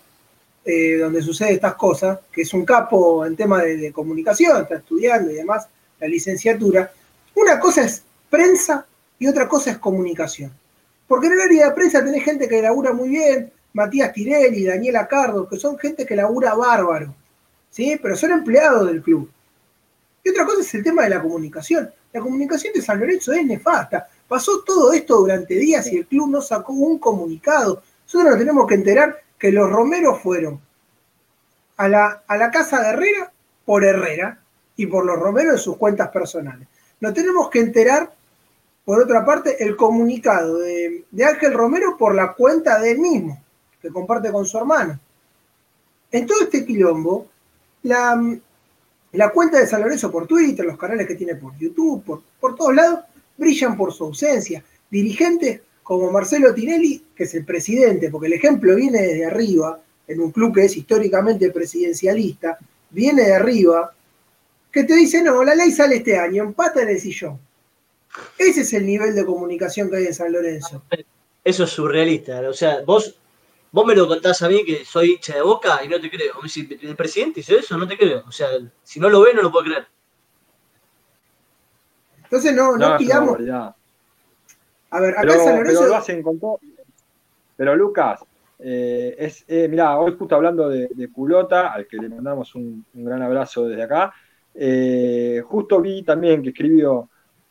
eh, donde sucede estas cosas, que es un capo en tema de, de comunicación, está estudiando y demás, la licenciatura. Una cosa es prensa y otra cosa es comunicación. Porque en el área de prensa tenés gente que labura muy bien, Matías Tirelli, Daniela Cardo, que son gente que labura bárbaro, ¿sí? Pero son empleados del club. Y otra cosa es el tema de la comunicación. La comunicación de San Lorenzo es nefasta. Pasó todo esto durante días y el club no sacó un comunicado. Nosotros nos tenemos que enterar que los Romeros fueron a la, a la casa de Herrera por Herrera y por los Romeros en sus cuentas personales. Nos tenemos que enterar, por otra parte, el comunicado de, de Ángel Romero por la cuenta de él mismo, que comparte con su hermano. En todo este quilombo, la, la cuenta de San Lorenzo por Twitter, los canales que tiene por YouTube, por, por todos lados, brillan por su ausencia. Dirigentes como Marcelo Tinelli, que es el presidente, porque el ejemplo viene desde arriba, en un club que es históricamente presidencialista, viene de arriba, que te dice, no, la ley sale este año, empata en el sillón. Ese es el nivel de comunicación que hay en San Lorenzo. Eso es surrealista. O sea, vos, vos me lo contás a mí que soy hincha de boca y no te creo. Me decís, ¿El presidente hizo eso? No te creo. O sea, si no lo ve, no lo puedo creer. Entonces no, no, No, pidamos. barbaridad. A ver, acá Pero, en San pero Lorenzo. lo hacen con todo. Pero Lucas, eh, es, eh, mirá, hoy justo hablando de, de Culota, al que le mandamos un, un gran abrazo desde acá, eh, justo vi también que escribió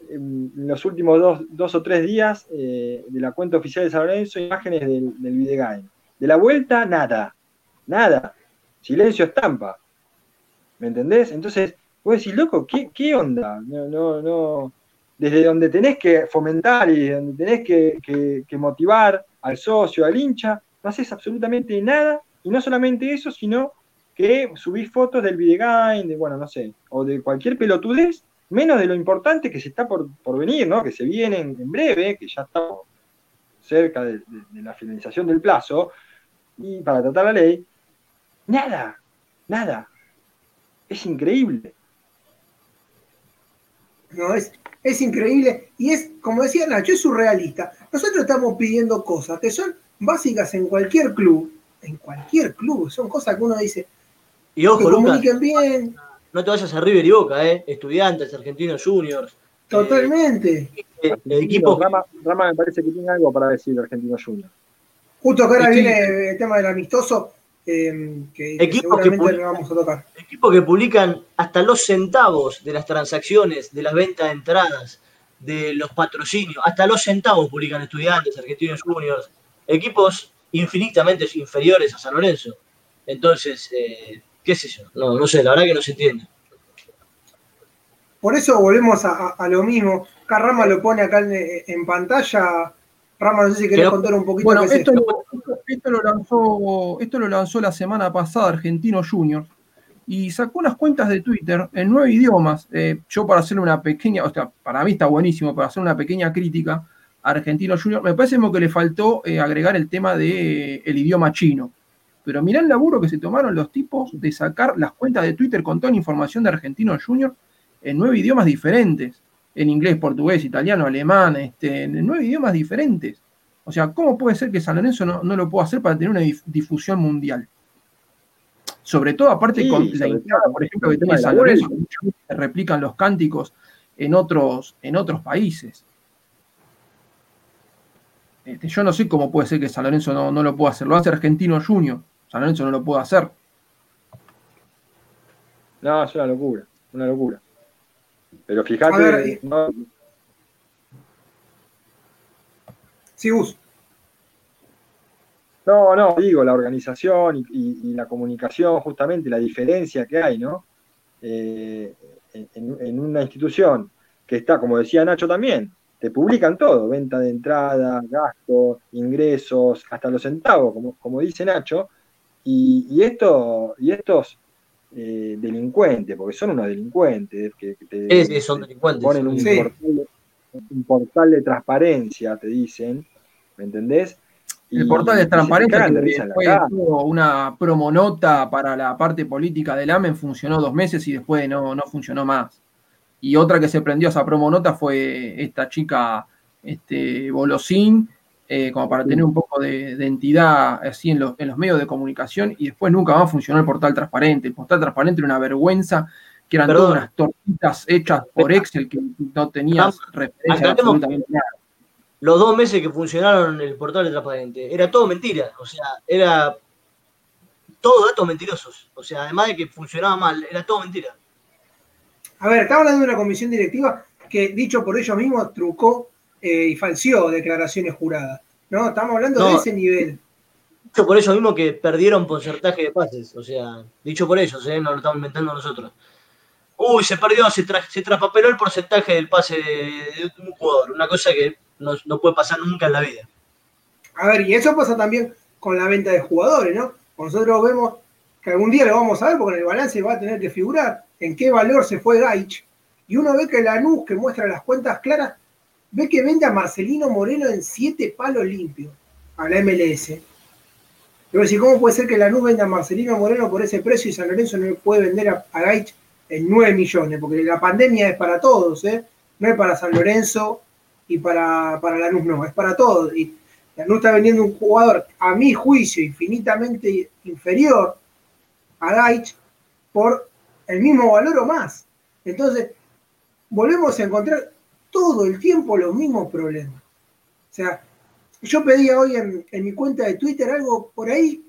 en los últimos dos, dos o tres días eh, de la cuenta oficial de San Lorenzo imágenes del, del Videgain. De la vuelta, nada, nada. Silencio estampa. ¿Me entendés? Entonces, vos decís, loco, ¿qué, qué onda? No, no, no desde donde tenés que fomentar y donde tenés que, motivar al socio, al hincha, no haces absolutamente nada, y no solamente eso, sino que subís fotos del Videgain, de, bueno, no sé, o de cualquier pelotudez, menos de lo importante que se está por, venir, ¿no? Que se viene en, breve, que ya estamos cerca de- de la finalización del plazo, y para tratar la ley, nada, nada. Es increíble. No, es, es increíble. Y es, como decía Nacho, es surrealista. Nosotros estamos pidiendo cosas que son básicas en cualquier club. En cualquier club. Son cosas que uno dice Y que ojo, Lucas, comuniquen bien. no te vayas a River y Boca, ¿eh? Estudiantes, argentinos juniors. Totalmente. eh, equipos Rama, Rama me parece que tiene algo para decir de Argentino Junior. Justo que ahora Estoy- viene el tema del amistoso, eh, que, que Equipos que publican- lo vamos a tocar. equipos que publican hasta los centavos de las transacciones, de las ventas de entradas, de los patrocinios, hasta los centavos publican estudiantes, argentinos juniors, equipos infinitamente inferiores a San Lorenzo. Entonces, eh, qué sé yo, no, no sé, la verdad que no se entiende. Por eso volvemos a, a- a lo mismo. Acá Rama lo pone acá en, en pantalla. Rama, no sé si querés Pero- contar un poquito Bueno, qué es esto esto. lo, esto- esto lo lanzó, esto lo lanzó la semana pasada Argentino Junior y sacó unas cuentas de Twitter en nueve idiomas. Eh, yo para hacerle una pequeña, o sea, para mí está buenísimo, para hacer una pequeña crítica a Argentino Junior, me parece como que le faltó eh, agregar el tema del el idioma chino. pero mirá el laburo que se tomaron los tipos de sacar las cuentas de Twitter con toda la información de Argentino Junior en nueve idiomas diferentes, en inglés, portugués, italiano, alemán, este, en nueve idiomas diferentes. O sea, ¿cómo puede ser que San Lorenzo no, lo pueda hacer para tener una difusión mundial? Sobre todo, aparte con la entrada, por ejemplo, que tiene San Lorenzo, que replican los cánticos en otros, en otros países. Este, yo no sé cómo puede ser que San Lorenzo no, no lo pueda hacer. Lo hace Argentino Junior. San Lorenzo no lo puede hacer. No, es una locura, una locura. Pero fíjate. no... Sí, Gus. No, no, digo, la organización y, la comunicación, justamente la diferencia que hay, ¿no? Eh, en, una institución que está, como decía Nacho también, te publican todo, venta de entrada, gastos, ingresos, hasta los centavos, como, como dice Nacho, y, esto, y estos eh, delincuentes, porque son unos delincuentes, que, te son delincuentes, ponen un, portal, un, portal, de transparencia, te dicen, ¿me entendés? El portal de transparencia fue una promonota para la parte política del AMEN, funcionó dos meses y después no, no funcionó más. Y otra que se prendió esa promonota fue esta chica este, Bolosín, eh, como para tener un poco de, entidad así en los, medios de comunicación, y después nunca más funcionó el portal transparente. El portal transparente era una vergüenza, que eran todas unas tortitas hechas por Excel que no tenías referencia absolutamente nada. Los dos meses que funcionaron el portal transparente, era todo mentira, o sea, era todo datos mentirosos. O sea, además de que funcionaba mal, era todo mentira. A ver, estamos hablando de una comisión directiva que, dicho por ellos mismos, trucó eh, y falseó declaraciones juradas. ¿no? Estamos hablando de ese nivel. Dicho por ellos mismos que perdieron porcentaje de pases. O sea, dicho por ellos, ¿eh? no lo estamos inventando nosotros. Uy, se perdió, se, se traspapeló el porcentaje del pase de, un jugador. Una cosa que no, no puede pasar nunca en la vida. A ver, y eso pasa también con la venta de jugadores, ¿no? Nosotros vemos que algún día lo vamos a ver porque en el balance va a tener que figurar en qué valor se fue Gaich, y uno ve que la NUS que muestra las cuentas claras, ve que vende a Marcelino Moreno en siete palos limpios a la MLS. Yo decir, ¿cómo puede ser que la NUS venda a Marcelino Moreno por ese precio y San Lorenzo no puede vender a, Gaich en 9 millones? Porque la pandemia es para todos, ¿eh? no es para San Lorenzo y para, para la NUS, no, es para todos. Y la NUS está vendiendo un jugador, a mi juicio, infinitamente inferior a Gaich por el mismo valor o más. Entonces, volvemos a encontrar todo el tiempo los mismos problemas. O sea, yo pedía hoy en, mi cuenta de Twitter algo por ahí,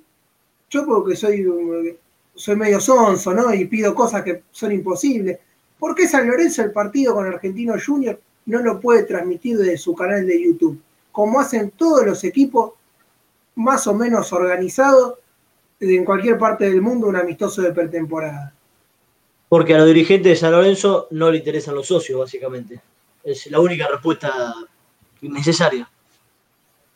yo porque soy, soy medio sonso, ¿no? Y pido cosas que son imposibles. ¿Por qué San Lorenzo el partido con Argentino Junior no lo puede transmitir desde su canal de YouTube? Como hacen todos los equipos más o menos organizados en cualquier parte del mundo un amistoso de pretemporada. Porque a los dirigentes de San Lorenzo no le interesan los socios, básicamente. Es la única respuesta necesaria.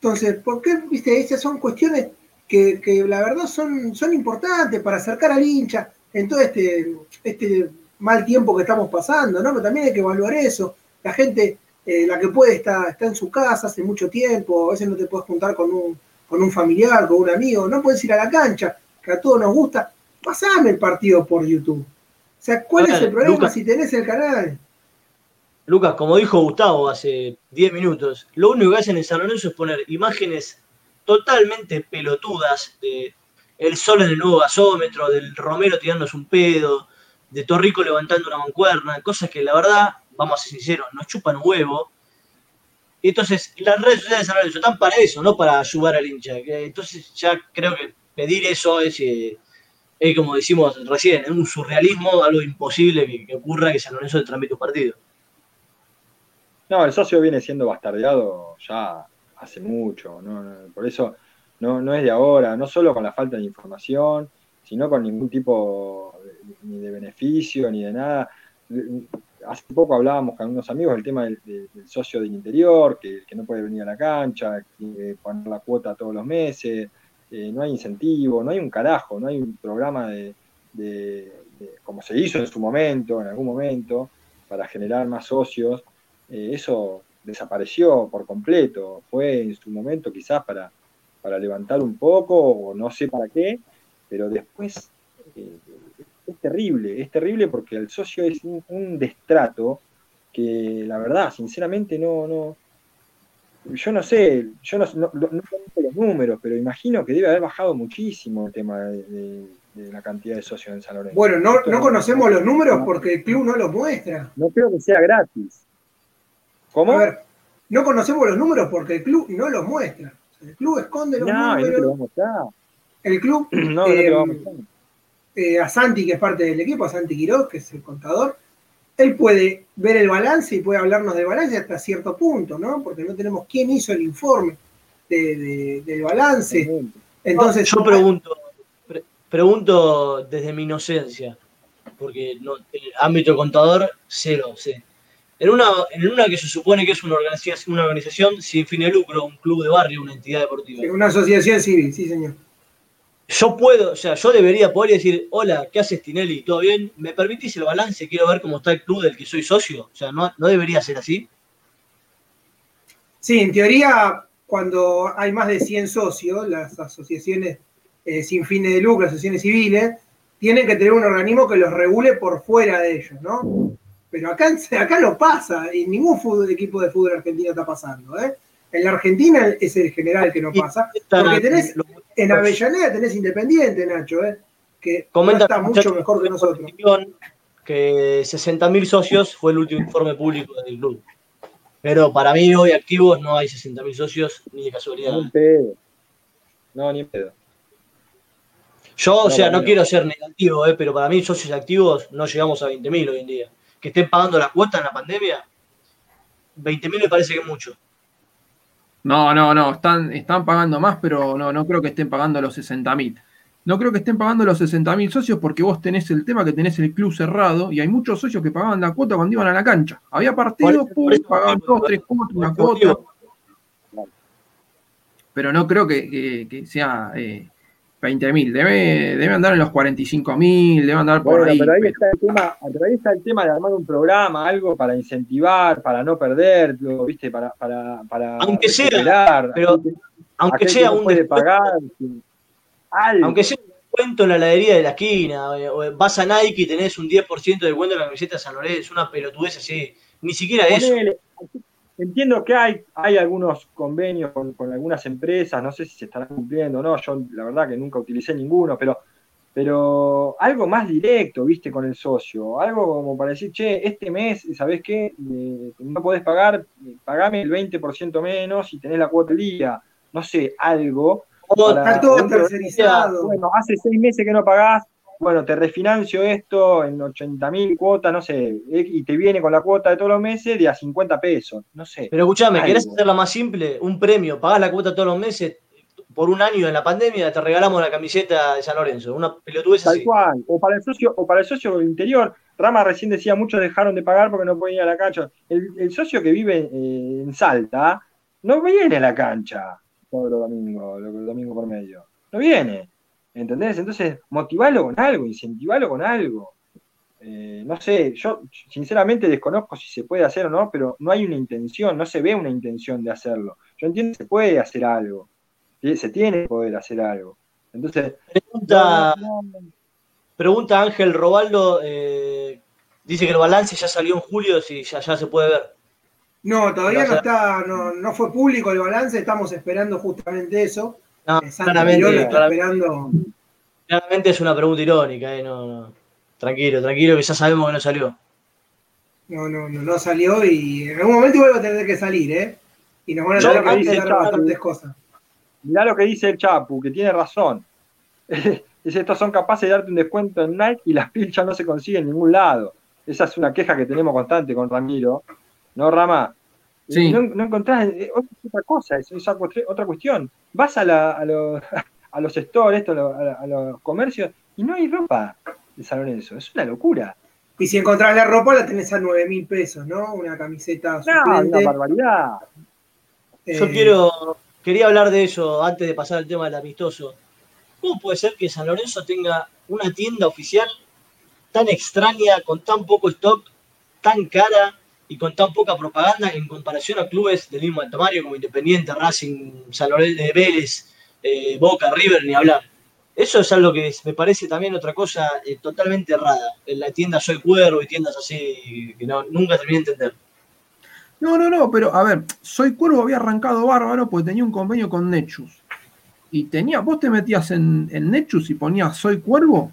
Entonces, ¿por qué, viste, esas son cuestiones que, la verdad son, son importantes para acercar al hincha en todo este, este mal tiempo que estamos pasando, ¿no? Pero también hay que evaluar eso. La gente, eh, la que puede, está, está en su casa hace mucho tiempo, a veces no te puedes juntar con un, con un familiar, con un amigo, no puedes ir a la cancha, que a todos nos gusta. Pasame el partido por YouTube. O sea, ¿cuál es el problema si tenés el canal? Lucas, como dijo Gustavo hace 10 minutos, lo único que hacen en San Lorenzo es poner imágenes totalmente pelotudas de el sol en el nuevo gasómetro, del Romero tirándose un pedo, de Torrico levantando una mancuerna, cosas que la verdad, vamos a ser sinceros, nos chupan huevo. Entonces, las redes sociales de San Lorenzo están para eso, no para ayudar al hincha. Entonces, ya creo que pedir eso es eh, como decimos recién, es un surrealismo, algo imposible que, ocurra que San Lorenzo transmite un partido. No, el socio viene siendo bastardeado ya hace mucho, por eso no, no es de ahora, no solo con la falta de información, sino con ningún tipo de, ni de beneficio ni de nada. Hace poco hablábamos con unos amigos del tema del, socio del interior, que, no puede venir a la cancha, que poner la cuota todos los meses, eh, no hay incentivo, no hay un carajo, no hay un programa de, como se hizo en su momento, en algún momento, para generar más socios, eh, eso desapareció por completo. Fue en su momento quizás para, para levantar un poco, o no sé para qué, pero después eh, es terrible, es terrible porque el socio es un, destrato que la verdad, sinceramente, no, no, yo no sé, yo no, no, conozco los números, pero imagino que debe haber bajado muchísimo el tema de, la cantidad de socios en San Lorenzo. Bueno, no, no conocemos los números porque el club no los muestra. No creo que sea gratis. ¿Cómo? A ver, no conocemos los números porque el club no los muestra. El club esconde los no, números. No, te lo El club, no, no te vamos a, eh, eh, a Santi, que es parte del equipo, a Santi Quiroz, que es el contador, él puede ver el balance y puede hablarnos del balance hasta cierto punto, ¿no? Porque no tenemos quién hizo el informe del balance. Entonces, yo pregunto, pregunto desde mi inocencia, porque el ámbito contador, cero, sí. En una, en una que se supone que es una organización, una organización sin fin de lucro, un club de barrio, una entidad deportiva. Una asociación civil, sí, señor yo puedo, o sea, yo debería poder decir, hola, ¿qué haces Tinelli? ¿Todo bien? ¿Me permitís el balance? Quiero ver cómo está el club del que soy socio. O sea, ¿no, no debería ser así? Sí, en teoría, cuando hay más de 100 socios, las asociaciones eh, sin fines de lucro, asociaciones civiles, tienen que tener un organismo que los regule por fuera de ellos, ¿no? Pero acá, acá no pasa, y ningún fútbol, equipo de fútbol argentino está pasando, ¿eh? En la Argentina es el general que no pasa, porque tenés en Avellaneda tenés Independiente, Nacho, ¿eh? que está mucho mejor que nosotros. Que 60.000 socios fue el último informe público del club. Pero para mí hoy activos no hay 60.000 socios ni de casualidad. Ni pedo. No, ni pedo. Yo, o sea, no quiero ser negativo, ¿eh? pero para mí socios activos no llegamos a 20.000 hoy en día. Que estén pagando la cuota en la pandemia, 20.000 me parece que es mucho. No, no, no, están, están pagando más, pero no, no creo que estén pagando los 60 mil. No creo que estén pagando los 60 mil socios porque vos tenés el tema que tenés el club cerrado y hay muchos socios que pagaban la cuota cuando iban a la cancha. Había partidos, pagaban dos, tres cuotas, una cuota. Pero no creo que, sea eh, 20.000, debe, debe andar en los 45.000, debe andar por ahí. Pero ahí, Está el tema, ahí está el tema de armar un programa, algo para incentivar, para no perderlo, ¿viste? Para, para, para aunque sea, pero aunque sea un puede pagar, aunque sea un descuento en la heladería de la esquina, o vas a Nike y tenés un 10% de descuento en la camiseta de San Lorenzo, una pelotudez así, ni siquiera eso. Entiendo que hay, hay algunos convenios con, algunas empresas, no sé si se estarán cumpliendo o no, yo la verdad que nunca utilicé ninguno, pero, pero algo más directo, viste, con el socio, algo como para decir, che, este mes, ¿sabés qué? Eh, no podés pagar, pagame el 20% menos y tenés la cuota del día, no sé, algo. está todo tercerizado. Bueno, hace seis meses que no pagás, bueno, te refinancio esto en 80 mil cuotas, no sé, y te viene con la cuota de todos los meses de a 50 pesos, no sé. Pero escúchame, ¿querés hacerla más simple? Un premio, pagás la cuota todos los meses, por un año en la pandemia te regalamos la camiseta de San Lorenzo, una pelotudez Tal cual, o para el socio, o para el socio interior, Rama recién decía, muchos dejaron de pagar porque no podían ir a la cancha. El, socio que vive eh, en Salta no viene a la cancha todos los domingos, los domingos por medio. No viene. ¿Entendés? Entonces, motivalo con algo, incentivalo con algo. Eh, no sé, yo sinceramente desconozco si se puede hacer o no, pero no hay una intención, no se ve una intención de hacerlo. Yo entiendo que se puede hacer algo, se tiene que poder hacer algo. Entonces, pregunta, pregunta Ángel Robaldo, eh, dice que el balance ya salió en julio, si ya, ya se puede ver. No, todavía no está, no, no fue público el balance, estamos esperando justamente eso. No, claramente, claramente, es una pregunta irónica, eh, no, Tranquilo, tranquilo, que ya sabemos que no salió. No, no, no, no salió y en algún momento vuelve a tener que salir, ¿eh? Y nos van a tener que avisar bastantes cosas. Mirá lo que dice el Chapu, que tiene razón. Dice, estos son capaces de darte un descuento en Nike y las pilchas no se consiguen en ningún lado. Esa es una queja que tenemos constante con Ramiro. ¿No, Rama? Sí. No, no, encontrás eh, otra cosa, es, otra cuestión. Vas a, la, a, los, a los stores, a, los comercios, y no hay ropa de San Lorenzo. Es una locura. Y si encontrás la ropa, la tenés a 9 mil pesos, ¿no? Una camiseta. No, una barbaridad. Yo eh, quiero, quería hablar de eso antes de pasar al tema del amistoso. ¿Cómo puede ser que San Lorenzo tenga una tienda oficial tan extraña, con tan poco stock, tan cara, y con tan poca propaganda en comparación a clubes del mismo tamaño como Independiente, Racing, San Lorenzo de Vélez, eh, Boca, River, ni hablar. Eso es algo que me parece también otra cosa eh, totalmente errada. En la tienda Soy Cuervo y tiendas así que no, nunca terminé de entender. No, no, no, pero a ver, Soy Cuervo había arrancado bárbaro porque tenía un convenio con Nechus. Y tenía, vos te metías en Nechus y ponías Soy Cuervo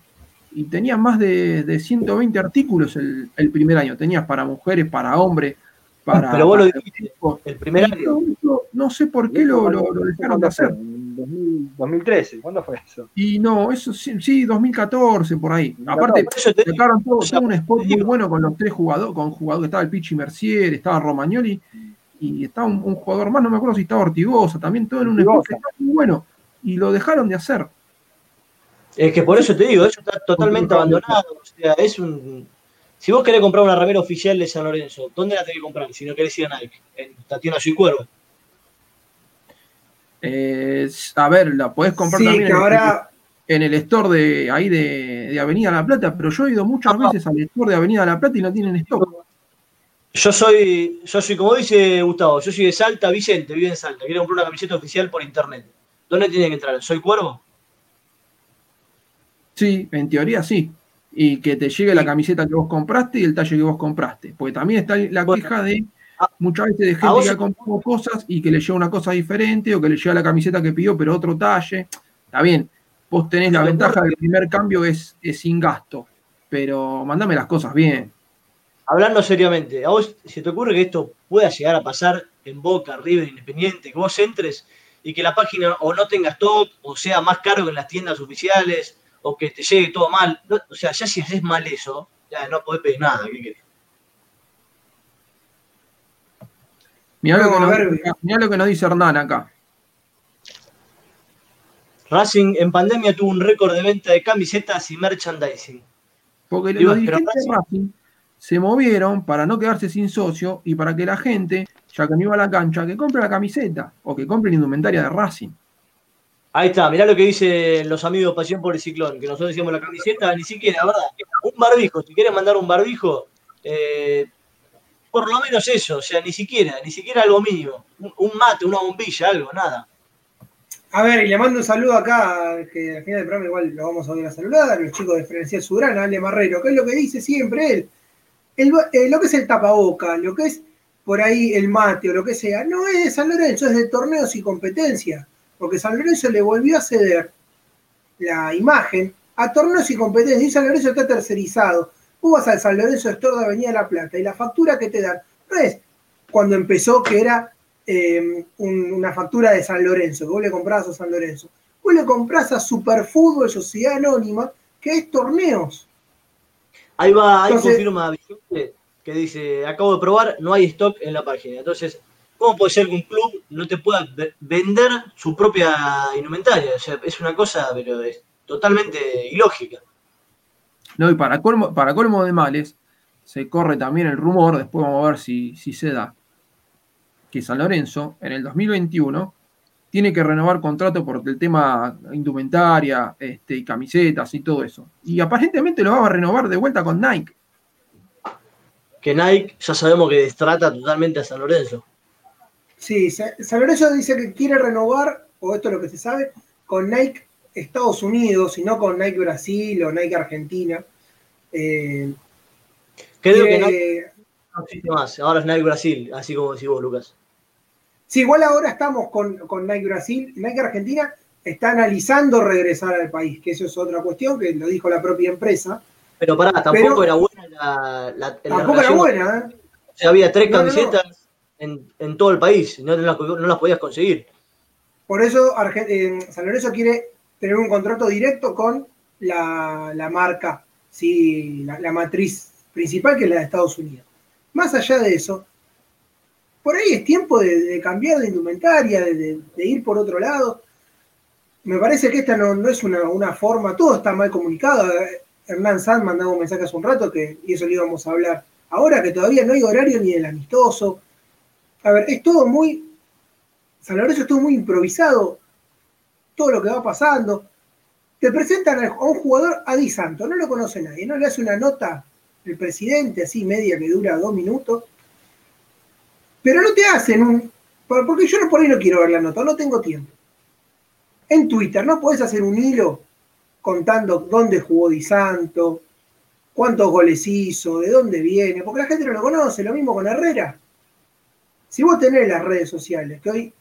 y tenías más de, de 120 artículos el, el, primer año. Tenías para mujeres, para hombres, para. Pero vos lo dijiste, el primer año. No sé por qué lo, lo, lo dejaron de hacer. 2013, ¿cuándo fue eso? Y no, eso sí, sí 2014, por ahí. Aparte, sacaron todo, todo, un spot muy bueno con los tres jugadores, con jugadores, estaba el Pichi Mercier, estaba Romagnoli, y estaba un, un, jugador más, no me acuerdo si estaba Ortigosa, también todo en un spot que estaba muy bueno, y lo dejaron de hacer. Es que por eso te digo, eso está totalmente abandonado. O sea, es un. Si vos querés comprar una remera oficial de San Lorenzo, ¿dónde la tenés que comprar? Si no querés ir a Nike, en Tatiana Soy Cuervo. Eh, a ver, la podés comprar Sí, también que en, ahora, en el store de ahí de, de Avenida La Plata, pero yo he ido muchas veces al store de Avenida La Plata y no tienen stock. Yo soy, yo soy, como dice Gustavo, yo soy de Salta, Vicente, vive en Salta. Quiero comprar una camiseta oficial por internet. ¿Dónde tiene que entrar? ¿Soy Cuervo? Sí, en teoría sí. Y que te llegue la camiseta que vos compraste y el talle que vos compraste. Porque también está la Bueno, queja de muchas veces de gente que ha comprado cosas y que le llega una cosa diferente o que le llega la camiseta que pidió pero otro talle. Está bien, vos tenés la ventaja del primer cambio es, es sin gasto. Pero mandame las cosas bien. Hablando seriamente, ¿a vos se te ocurre que esto pueda llegar a pasar en Boca, River, Independiente? Que vos entres y que la página o no tenga stock, o sea más caro que en las tiendas oficiales, o que te llegue todo mal. No, o sea, ya si haces mal eso, ya no podés pedir nada. ¿qué querés? Mirá, lo, No, que nos, dice- mirá lo que nos dice Hernán acá. Racing en pandemia tuvo un récord de venta de camisetas y merchandising. Porque Digo, los pero dirigentes de Racing se movieron para no quedarse sin socio y para que la gente, ya que no iba a la cancha, que compre la camiseta o que compre la indumentaria de Racing. Ahí está, mirá lo que dicen los amigos Pasión por el Ciclón, que nosotros decíamos la camiseta, ni siquiera, ¿verdad? Un barbijo, si quieres mandar un barbijo, eh, por lo menos eso, o sea, ni siquiera, ni siquiera algo mínimo. Un, mate, una bombilla, algo, nada. a ver, y le mando un saludo acá, que al final del programa igual lo vamos a volver a saludar, los chicos de Frenesia Subrana, Ale Marrero, que es lo que dice siempre él. El- eh, lo que es el tapaboca, lo que es por ahí el mate o lo que sea, no es de San Lorenzo, es de torneos y competencias, porque San Lorenzo le volvió a ceder la imagen a torneos y competencias, y San Lorenzo está tercerizado. Vos vas al San Lorenzo Store de Avenida La Plata y la factura que te dan no es cuando empezó que era eh, un- una factura de San Lorenzo, que vos le comprabas a San Lorenzo. Vos le comprás a Superfútbol Sociedad Anónima, que es torneos. Ahí va, ahí Entonces- confirma que dice, acabo de probar, no hay stock en la página. Entonces, ¿cómo puede ser que un club no te pueda ve- vender su propia indumentaria? O sea, es una cosa, pero es totalmente ilógica. ¿no? Y para colmo, para colmo de males, se corre también el rumor, después vamos a ver si, si se da, que San Lorenzo en el 2021 tiene que renovar contrato por el tema indumentaria este, y camisetas y todo eso. Y aparentemente lo va a renovar de vuelta con Nike. Que Nike ya sabemos que destrata totalmente a San Lorenzo. Sí, Sa- San Lorenzo dice que quiere renovar, o esto es lo que se sabe, con Nike Estados Unidos y no con Nike Brasil o Nike Argentina. Eh, Creo que no existe más. Ahora es Nike Brasil, así como decís vos, Lucas. Sí, igual ahora estamos con, con Nike Brasil. Nike Argentina está analizando regresar al país, que eso es otra cuestión, que lo dijo la propia empresa. Pero pará, tampoco Pero- era buena la, la, la Tampoco era buena, ¿eh? O sea, había tres No, no. En, todo el país, no las, no las podías conseguir. Por eso Arge- eh, San Lorenzo quiere tener un contrato directo con la, la marca, sí, la, matriz principal, que es la de Estados Unidos. Más allá de eso, por ahí es tiempo de, cambiar de indumentaria, de, ir por otro lado. Me parece que esta no, no es una, una forma, todo está mal comunicado. Hernán Sanz mandaba un mensaje hace un rato que, y eso lo íbamos a hablar ahora, que todavía no hay horario ni del amistoso. A ver, es todo muy. San Lorenzo es todo muy improvisado, todo lo que va pasando. Te presentan a un jugador a Di Santo, no lo conoce nadie, no le hace una nota el presidente, así media que dura dos minutos. Pero no te hacen un. por- Porque yo no por ahí no quiero ver la nota, no tengo tiempo. en Twitter no podés hacer un hilo contando dónde jugó Di Santo, cuántos goles hizo, de dónde viene, porque la gente no lo conoce, lo mismo con Herrera. Si vos tenés las redes sociales, que hoy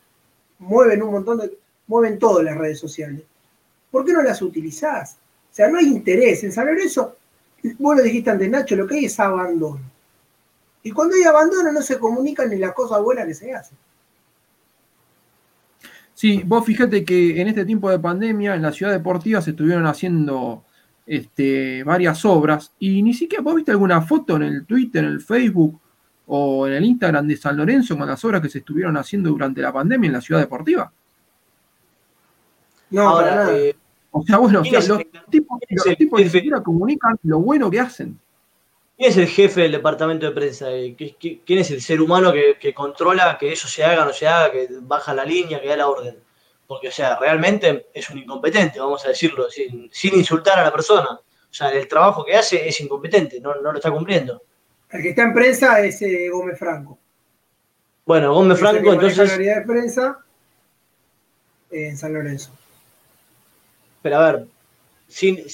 mueven un montón de, mueven todas las redes sociales, ¿por qué no las utilizás? O sea, no hay interés. En San Lorenzo, vos lo dijiste antes, Nacho, lo que hay es abandono. Y cuando hay abandono no se comunican ni las cosas buenas que se hacen. Sí, vos fíjate que en este tiempo de pandemia en la ciudad deportiva se estuvieron haciendo este, varias obras y ni siquiera vos viste alguna foto en el Twitter, en el Facebook o en el Instagram de San Lorenzo con las obras que se estuvieron haciendo durante la pandemia en la ciudad deportiva. No, Ahora, eh, o sea, bueno, los tipos, los tipos ni siquiera comunican lo bueno que hacen. ¿Quién es el jefe del departamento de prensa? Eh, ¿Quién es el ser humano que, controla que eso se haga o no se haga, que baja la línea, que da la orden? Porque, o sea, realmente es un incompetente, vamos a decirlo, sin, insultar a la persona. O sea, el trabajo que hace es incompetente, no, lo está cumpliendo. El que está en prensa es eh, Gómez Franco. Bueno, Gómez Franco, entonces. La de prensa en San Lorenzo. Pero a ver, sin,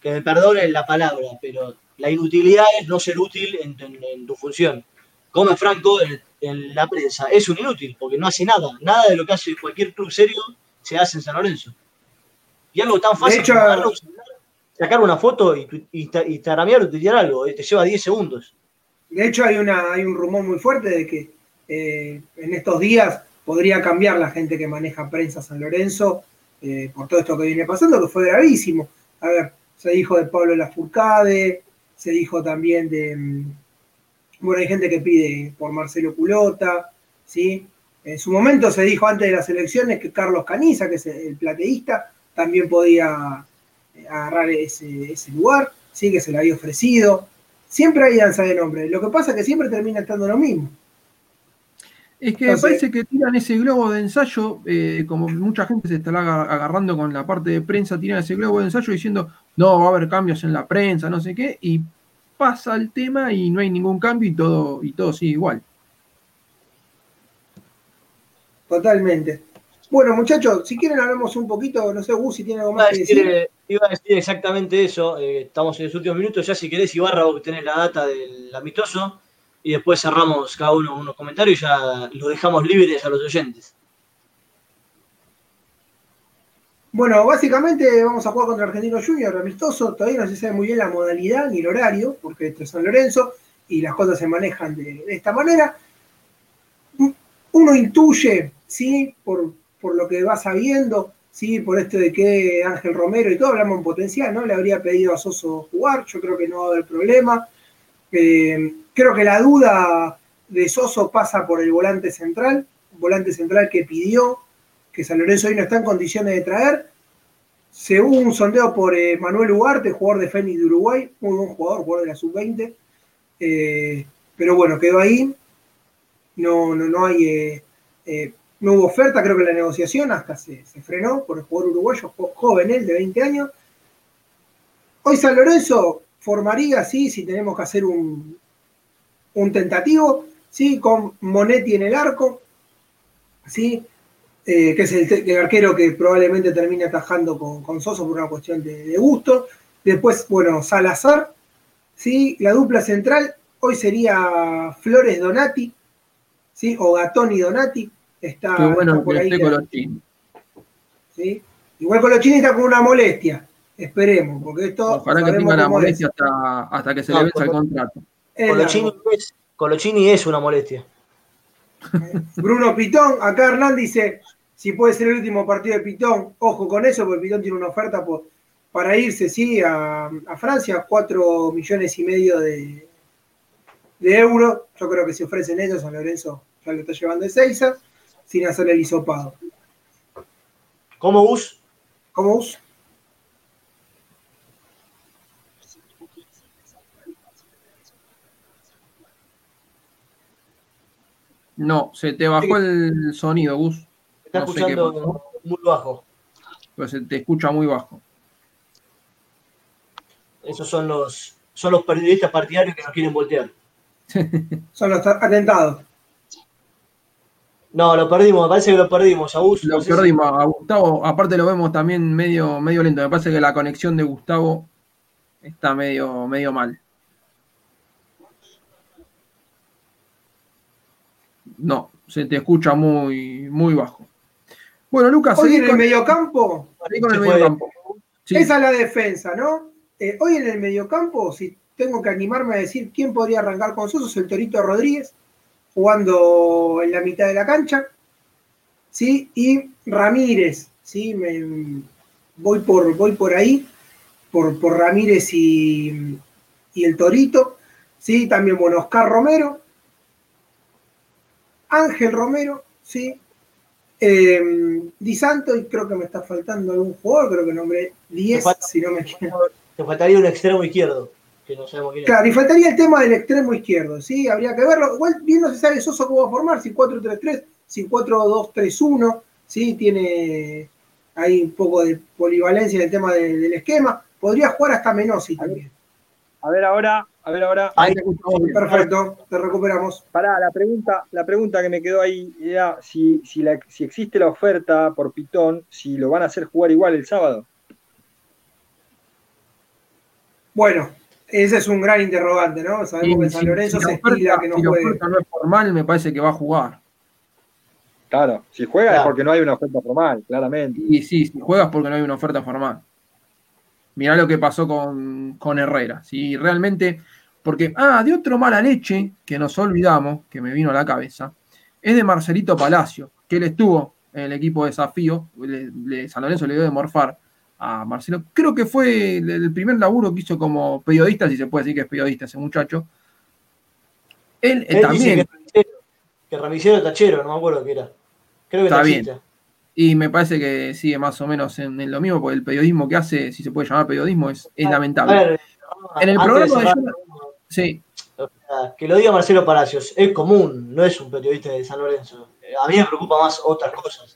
que me perdonen la palabra, pero la inutilidad es no ser útil en, tu función. Gómez Franco en, la prensa es un inútil porque no hace nada. Nada de lo que hace cualquier club serio se hace en San Lorenzo. Y algo tan fácil como sacar una foto y, y, y taramear o tirar algo, eh, te lleva 10 segundos. De hecho, hay, una, hay un rumor muy fuerte de que eh, en estos días podría cambiar la gente que maneja prensa San Lorenzo eh, por todo esto que viene pasando, que fue gravísimo. A ver, se dijo de Pablo Lafourcade, se dijo también de, mm, bueno, hay gente que pide por Marcelo Culota, ¿sí? En su momento se dijo antes de las elecciones que Carlos Caniza, que es el plateísta, también podía eh, agarrar ese, lugar, ¿sí? Que se le había ofrecido. Siempre hay danza de nombre. Lo que pasa es que siempre termina estando lo mismo. Es que parece que tiran ese globo de ensayo, eh, como mucha gente se está agarrando con la parte de prensa, tiran ese globo de ensayo diciendo, no, va a haber cambios en la prensa, no sé qué, y pasa el tema y no hay ningún cambio y todo, y todo sigue igual. Totalmente. Bueno, muchachos, si quieren hablemos un poquito, no sé, Gus, si tiene algo más que decir. Iba a decir exactamente eso, eh, estamos en los últimos minutos, ya si querés, Ibarra, vos tenés la data del amistoso, y después cerramos cada uno unos comentarios y ya los dejamos libres a los oyentes. Bueno, básicamente vamos a jugar contra Argentino Junior, amistoso. Todavía no se sabe muy bien la modalidad ni el horario, porque esto es San Lorenzo y las cosas se manejan de, esta manera. Uno intuye, ¿sí? Por, lo que va sabiendo, ¿sí? Por esto de que Ángel Romero y todo, hablamos en potencial, ¿no? Le habría pedido a Soso jugar, yo creo que no va a haber problema. Eh, creo que la duda de Soso pasa por el volante central, volante central que pidió, que San Lorenzo hoy no está en condiciones de traer. Según un sondeo por eh, Manuel Ugarte, jugador de Fénix de Uruguay, muy buen jugador, jugador de la sub-20. Eh, pero bueno, quedó ahí. No, no, no hay. No hubo oferta, creo que la negociación hasta se, frenó por el jugador uruguayo, joven él, de 20 años. Hoy San Lorenzo formaría, sí, si tenemos que hacer un, un tentativo, ¿sí? con Monetti en el arco, ¿sí? Eh, que es el, arquero que probablemente termine atajando con, Soso por una cuestión de, gusto. Después, bueno, Salazar, ¿sí? la dupla central hoy sería Flores Donati, ¿sí? o Gatoni Donati. Está, Qué bueno por ahí. ¿sí? Igual Colochini está con una molestia. Esperemos, porque esto. Ojalá que tenga la molestia hasta, hasta, que se le venza el contrato. Colochini es, una molestia. Bruno Pitón, acá Hernán dice, si puede ser el último partido de Pitón, ojo con eso, porque Pitón tiene una oferta para irse, sí, a, Francia, cuatro millones y medio de, de euros. Yo creo que si ofrecen ellos, San Lorenzo ya lo está llevando de Seiza, sin hacer el hisopado. ¿Cómo us? ¿Cómo us? No, se te bajó el sonido, Gus. Está escuchando muy bajo. Pues se te escucha muy bajo. Esos son los, son los periodistas partidarios que nos quieren voltear. son los atentados. No, lo perdimos, me parece que lo perdimos, a Gus. Lo no sé perdimos a Gustavo, aparte lo vemos también medio, medio lento. Me parece que la conexión de Gustavo está medio, medio mal. No, se te escucha muy, muy bajo. Bueno, Lucas, Hoy seguí en el con, mediocampo, seguí con el mediocampo. Sí, esa es la defensa, ¿no? Eh, hoy en el mediocampo, si tengo que animarme a decir quién podría arrancar con Soso, es el Torito Rodríguez, jugando en la mitad de la cancha, ¿sí? Y Ramírez, ¿sí? Me- voy, por, voy por ahí, por, por Ramírez y, y el Torito, ¿sí? También, bueno, Oscar Romero, Ángel Romero, ¿sí? Eh, Di Santo, y creo que me está faltando algún jugador, creo que nombré 10, Me falta- si no me equivoco. Te faltaría un extremo izquierdo, que no sabemos quién es. Claro, y faltaría el tema del extremo izquierdo, ¿sí? Habría que verlo. Igual bien no se sabe Soso cómo va a formar, si 4-3-3, si 4-2-3-1, ¿sí? Tiene ahí un poco de polivalencia en el tema de- del esquema. Podría jugar hasta Menosi también. A ver ahora, a ver ahora. ahí. Perfecto, te recuperamos. Pará, la pregunta, la pregunta que me quedó ahí era si, si, la- si existe la oferta por Pitón, si lo van a hacer jugar igual el sábado. Bueno, ese es un gran interrogante, ¿no? Sabemos que San Lorenzo si se oferta- que no si la juegue. oferta no es formal, me parece que va a jugar. Claro, si juega es porque no hay una oferta formal, claramente. Y sí, si juegas porque no hay una oferta formal. Mirá lo que pasó con, con Herrera. Si realmente. Porque, ah, de otro mala leche que nos olvidamos, que me vino a la cabeza, es de Marcelito Palacio, que él estuvo en el equipo de desafío. le- le- San Lorenzo le dio de morfar a Marcelo. Creo que fue el, primer laburo que hizo como periodista, si se puede decir que es periodista ese muchacho. Él, eh, dice también. que que ramicero tachero, no me acuerdo qué era. Creo que Está taxista. Y me parece que sigue más o menos en, en lo mismo, porque el periodismo que hace, si se puede llamar periodismo, es, lamentable. ver, En el programa de Sí, o sea, que lo diga Marcelo Palacios, es común, no es un periodista de San Lorenzo. Eh, A mí me preocupa más otras cosas.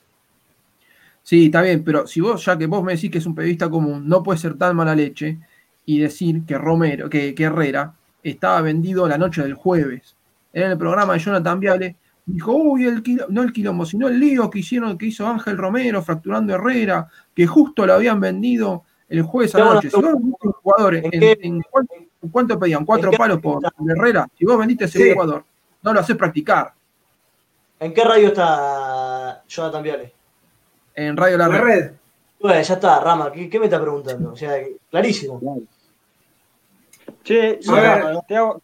Sí, está bien, pero si vos, ya que vos me decís que es un periodista común, no puede ser tan mala leche y decir que Romero, que, que Herrera estaba vendido la noche del jueves. En el programa de Jonathan Viale, dijo, uy, el no el quilombo, sino el lío que hicieron, que hizo Ángel Romero fracturando Herrera, que justo lo habían vendido el jueves a la noche. Si vos vendiste un jugador, ¿en, ¿En qué- en cuánto, en cuánto pedían? ¿Cuatro palos por, por Herrera? Si vos vendiste ese Sí. jugador, no lo haces practicar ¿En qué radio está Jonathan Viale? En Radio La La Red. red. Bueno, ya está, Rama, ¿qué, qué me está preguntando? O sea, clarísimo. Che, te hago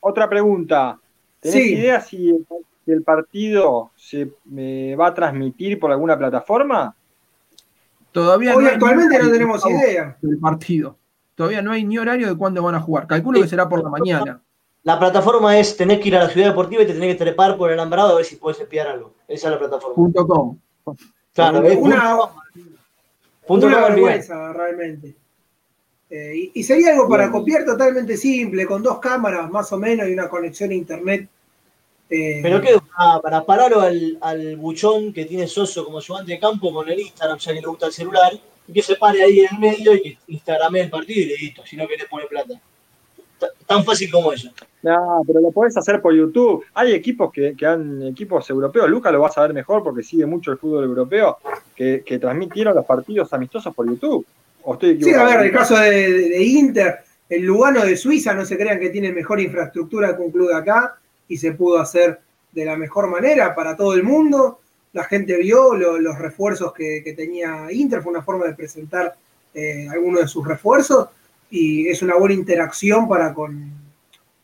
otra pregunta. ¿Tenés Sí. idea si el, si el partido se me va a transmitir por alguna plataforma? Todavía Hoy no hay actualmente no tenemos idea. del partido. Todavía no hay ni horario de cuándo van a jugar. Calculo que será por la mañana. La plataforma es, tenés que ir a la ciudad deportiva y te tenés que trepar por el alambrado a ver si puedes espiar algo. Esa es la plataforma. Punto com. Claro, es Una, punto una vergüenza, realmente. Eh, y, y sería algo para copiar totalmente simple, con dos cámaras más o menos y una conexión a internet. Eh, Pero qué, ah, para pararlo al, al buchón que tiene Soso como ayudante de campo con el Instagram, ya que le gusta el celular, y que se pare ahí en el medio y que Instagrame el partido y listo, si no querés poner plata. Tan fácil como eso. No, pero lo podés hacer por YouTube. Hay equipos que, que han, equipos europeos, Lucas lo va a saber mejor porque sigue mucho el fútbol europeo, que, que transmitieron los partidos amistosos por YouTube. ¿O estoy Sí, a ver, el caso de Inter, el Lugano de Suiza, no se crean que tiene mejor infraestructura que un club de acá y se pudo hacer de la mejor manera para todo el mundo. La gente vio lo- los refuerzos que, que tenía Inter, fue una forma de presentar eh, algunos de sus refuerzos y es una buena interacción para con,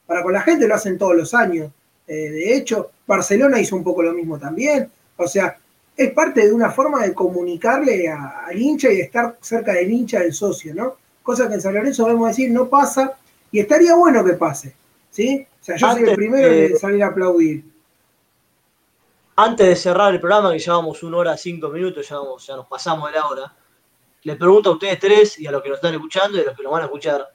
para con la gente, lo hacen todos los años. Eh, de hecho, Barcelona hizo un poco lo mismo también. O sea, es parte de una forma de comunicarle a- al hincha y de estar cerca del hincha del socio, ¿no? Cosa que en San Lorenzo vamos a decir no pasa y estaría bueno que pase, ¿sí? O sea, yo soy el primero eh, en salir a aplaudir. Antes de cerrar el programa, que llevamos una hora cinco minutos, ya, vamos- ya nos pasamos de la hora, les pregunto a ustedes tres y a los que nos están escuchando y a los que nos van a escuchar,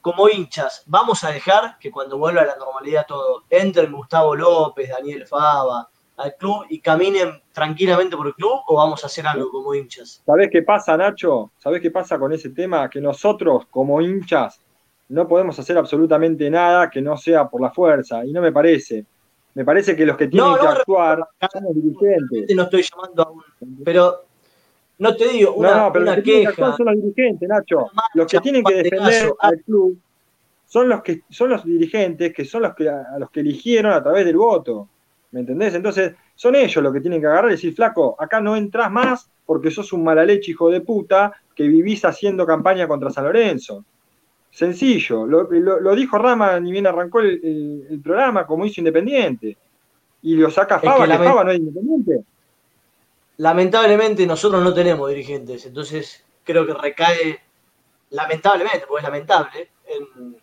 como hinchas, ¿vamos a dejar que cuando vuelva a la normalidad todo, entren Gustavo López, Daniel Fava al club y caminen tranquilamente por el club o vamos a hacer algo como hinchas? ¿Sabés qué pasa, Nacho? ¿Sabés qué pasa con ese tema? Que nosotros, como hinchas, no podemos hacer absolutamente nada que no sea por la fuerza, y no me parece. Me parece que los que tienen que actuar son los dirigentes. No estoy llamando a un. Pero no te digo, una, no, no, pero los que Tienen que actuar son los dirigentes, Nacho. Los que tienen que defender al club son los que son los dirigentes, que son los que a los que eligieron a través del voto. ¿Me entendés? Entonces, son ellos los que tienen que agarrar y decir, flaco, acá no entras más porque sos un mala leche, hijo de puta, que vivís haciendo campaña contra San Lorenzo. Sencillo, lo, dijo Rama ni bien arrancó el, programa, como hizo Independiente. Y lo saca Fava, que, Fava no es Independiente. Lamentablemente nosotros no tenemos dirigentes, entonces creo que recae, lamentablemente, porque es lamentable, en,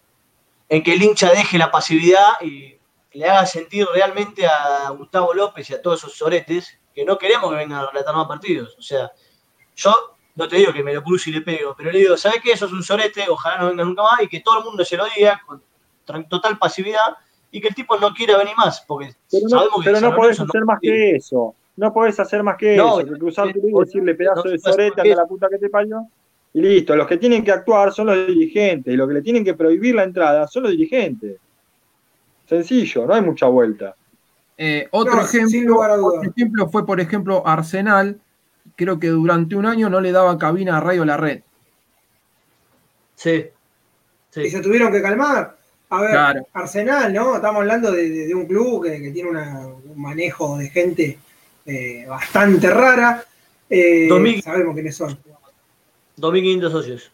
en que el hincha deje la pasividad y le haga sentir realmente a Gustavo López y a todos esos soretes que no queremos que vengan a relatar más partidos. O sea, yo no te digo que me lo cruzo y le pego, pero le digo, ¿sabes qué? Eso es un sorete, ojalá no venga nunca más y que todo el mundo se lo diga con total pasividad y que el tipo no quiera venir más, porque pero no, sabemos que pero no podés hacer más que eso. No podés hacer más que eso, que cruzarte y decirle pedazo de sorete a la puta que te parió. Y listo, los que tienen que actuar son los dirigentes, y los que le tienen que prohibir la entrada son los dirigentes. Sencillo, no hay mucha vuelta. Eh, otro, ejemplo, otro ejemplo fue, por ejemplo, Arsenal, creo que durante un año no le daba cabina a Radio La Red. Sí. Y se tuvieron que calmar. A ver, Arsenal, ¿no? Estamos hablando de, un club que, tiene un manejo de gente eh, bastante rara. Eh, sabemos quiénes son. 2.500 socios.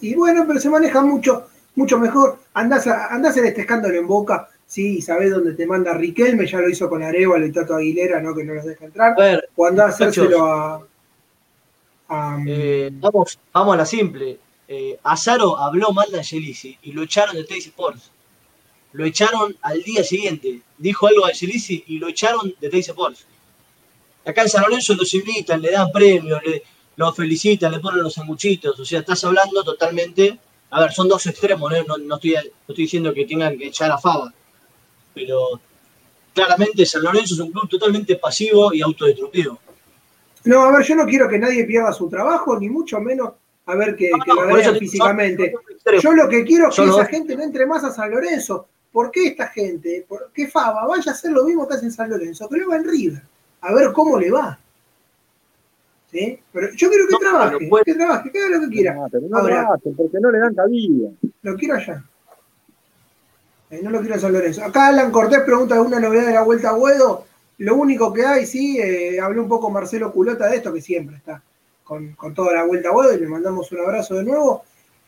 y bueno, pero se maneja mucho, mucho mejor. Andás, a, andás en este escándalo en boca Sí, sabés dónde te manda Riquelme, ya lo hizo con Arevalo y Tato Aguilera, ¿no? Que no los deja entrar. o andá a hacérselo a. Eh, vamos, vamos a la simple. Azaro habló mal de Angelisi y lo echaron de Teis Sports. Lo echaron al día siguiente. Dijo algo a Angelisi y lo echaron de Teis Sports. Acá en San Lorenzo los invitan, le dan premios, le, los felicitan, le ponen los sanguchitos. O sea, estás hablando totalmente. A ver, son dos extremos, no, no, estoy, no estoy diciendo que tengan que echar a Fava pero claramente San Lorenzo es un club totalmente pasivo y autodestructivo. No, a ver, yo no quiero que nadie pierda su trabajo, ni mucho menos a ver que, lo vean físicamente. yo lo que quiero es que esa gente no entre más a San Lorenzo. ¿Por qué esta gente? ¿Por qué Faba vaya a hacer lo mismo que hace en San Lorenzo? Que lo va en River. A ver cómo le va. ¿Sí? Pero yo quiero que trabaje, que trabaje, que haga lo que quiera. No, pero no lo hacen porque no le dan cabida. Lo quiero allá. Eh, no lo quiero San Lorenzo. Acá Alan Cortés pregunta alguna novedad de la vuelta a Guedo. Lo único que hay, sí, eh, habló un poco Marcelo Culota de esto, que siempre está con, toda la vuelta a Guedo y le mandamos un abrazo de nuevo.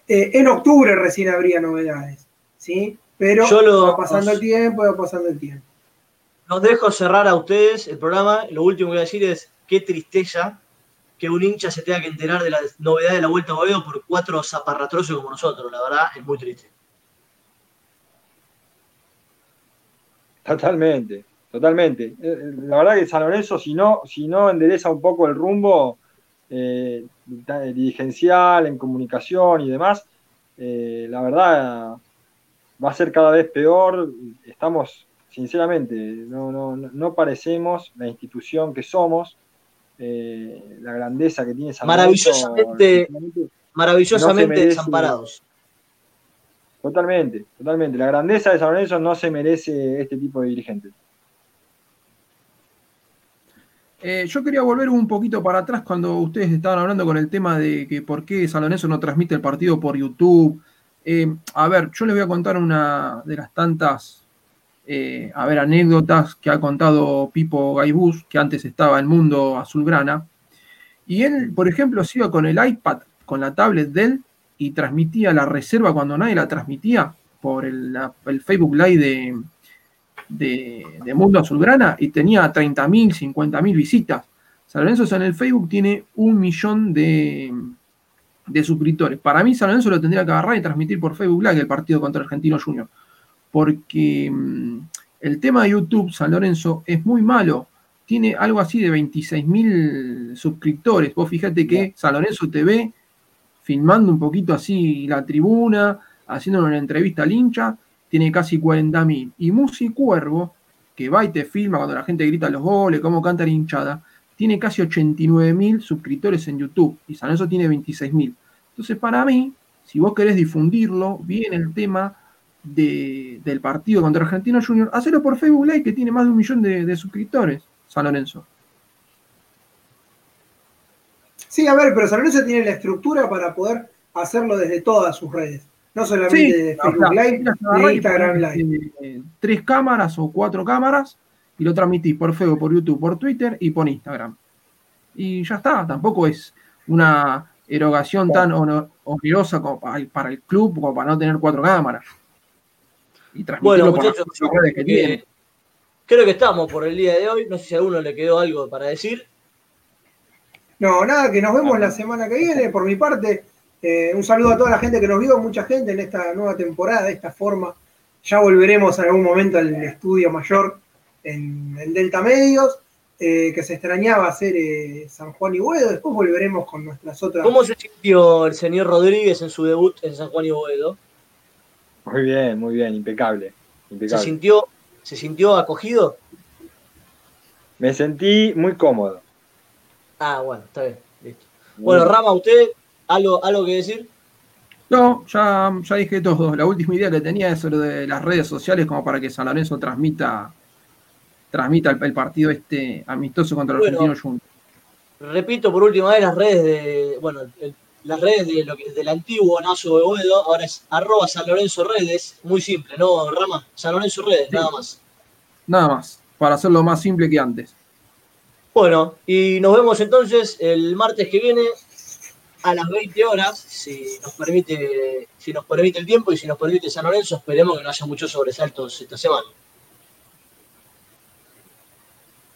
Eh, en octubre recién habría novedades, ¿sí? Pero va pasando el tiempo, va pasando el tiempo. Los dejo cerrar a ustedes el programa. Lo último que voy a decir es qué tristeza que un hincha se tenga que enterar de la novedad de la vuelta a Guedo por cuatro zaparratrosos como nosotros. La verdad, es muy triste. Totalmente, totalmente. Eh, eh, la verdad que San Lorenzo, si no, si no endereza un poco el rumbo eh, dirigencial, en comunicación y demás, la verdad va a ser cada vez peor. Estamos, sinceramente, no, no, no parecemos la institución que somos, la grandeza que tiene San Lorenzo. Maravillosamente, maravillosamente desamparados. Totalmente, totalmente. La grandeza de San Lorenzo no se merece este tipo de dirigentes. Eh, yo quería volver un poquito para atrás cuando ustedes estaban hablando con el tema de que por qué San Lorenzo no transmite el partido por YouTube. Eh, a ver, yo les voy a contar una de las tantas eh, a ver, anécdotas que ha contado Pipo Gaibús, que antes estaba en Mundo Azulgrana. Y él, por ejemplo, se iba con el iPad, con la tablet de él, y transmitía la reserva cuando nadie la transmitía por el, Facebook Live de, de, Mundo Azulgrana y tenía 30.000, 50.000 visitas. San Lorenzo en el Facebook tiene un millón de, suscriptores. Para mí, San Lorenzo lo tendría que agarrar y transmitir por Facebook Live el partido contra Argentino Junior. Porque mm, el tema de YouTube, San Lorenzo, es muy malo. Tiene algo así de 26.000 suscriptores. Vos fíjate que San Lorenzo TV filmando un poquito así la tribuna, haciendo una entrevista al hincha, tiene casi 40.000. Y Musi Cuervo, que va y te filma cuando la gente grita los goles, cómo canta la hinchada, tiene casi 89.000 suscriptores en YouTube y San Lorenzo tiene 26.000. Entonces, para mí, si vos querés difundirlo bien el tema, del partido contra Argentino Junior, hacerlo por Facebook Live, que tiene más de un millón de, suscriptores, San Lorenzo. Sí, a ver, pero San Lorenzo tiene la estructura para poder hacerlo desde todas sus redes. No solamente de Facebook Live, de Instagram Live. Eh, tres cámaras o cuatro cámaras y lo transmitís por Facebook, por YouTube, por Twitter y por Instagram. Y ya está, tampoco es una erogación tan onerosa como para el club como para no tener cuatro cámaras. Y bueno, muchachos, que creo que estamos por el día de hoy. No sé si a alguno le quedó algo para decir. No, nada, que nos vemos la semana que viene. Por mi parte, eh, un saludo a toda la gente que nos vio, mucha gente en esta nueva temporada, de esta forma. Ya volveremos en algún momento al estudio mayor en, Delta Medios, eh, que se extrañaba hacer eh, San Juan y Boedo. Después volveremos con nuestras otras. ¿Cómo se sintió el señor Rodríguez en su debut en San Juan y Boedo? Muy bien, muy bien, impecable. ¿Se, sintió, ¿Se sintió acogido? Me sentí muy cómodo. Ah, bueno, está bien. Listo. Bueno, Rama, ¿usted algo, algo que decir? No, ya, ya dije todo. La última idea que tenía es sobre de las redes sociales como para que San Lorenzo transmita, transmita el, partido este amistoso contra el Argentino. Repito por última vez las redes de, bueno, el las redes de lo que, del antiguo Nazo de Boedo, ahora es arroba San Lorenzo Redes, muy simple, ¿no, Rama? San Lorenzo Redes, nada más. Nada más, para hacerlo más simple que antes. Bueno, y nos vemos entonces el martes que viene a las 20 horas, si nos permite, si nos permite el tiempo y si nos permite San Lorenzo, esperemos que no haya muchos sobresaltos esta semana.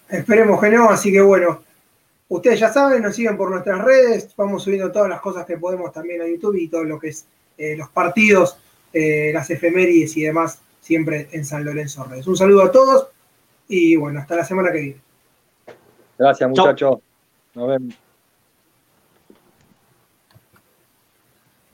Esperemos que no, así que bueno, Ustedes ya saben, nos siguen por nuestras redes, vamos subiendo todas las cosas que podemos también a YouTube y todo lo que es eh, los partidos, eh, las efemérides y demás, siempre en San Lorenzo Redes. Un saludo a todos y bueno, hasta la semana que viene. Gracias muchachos. Nos vemos.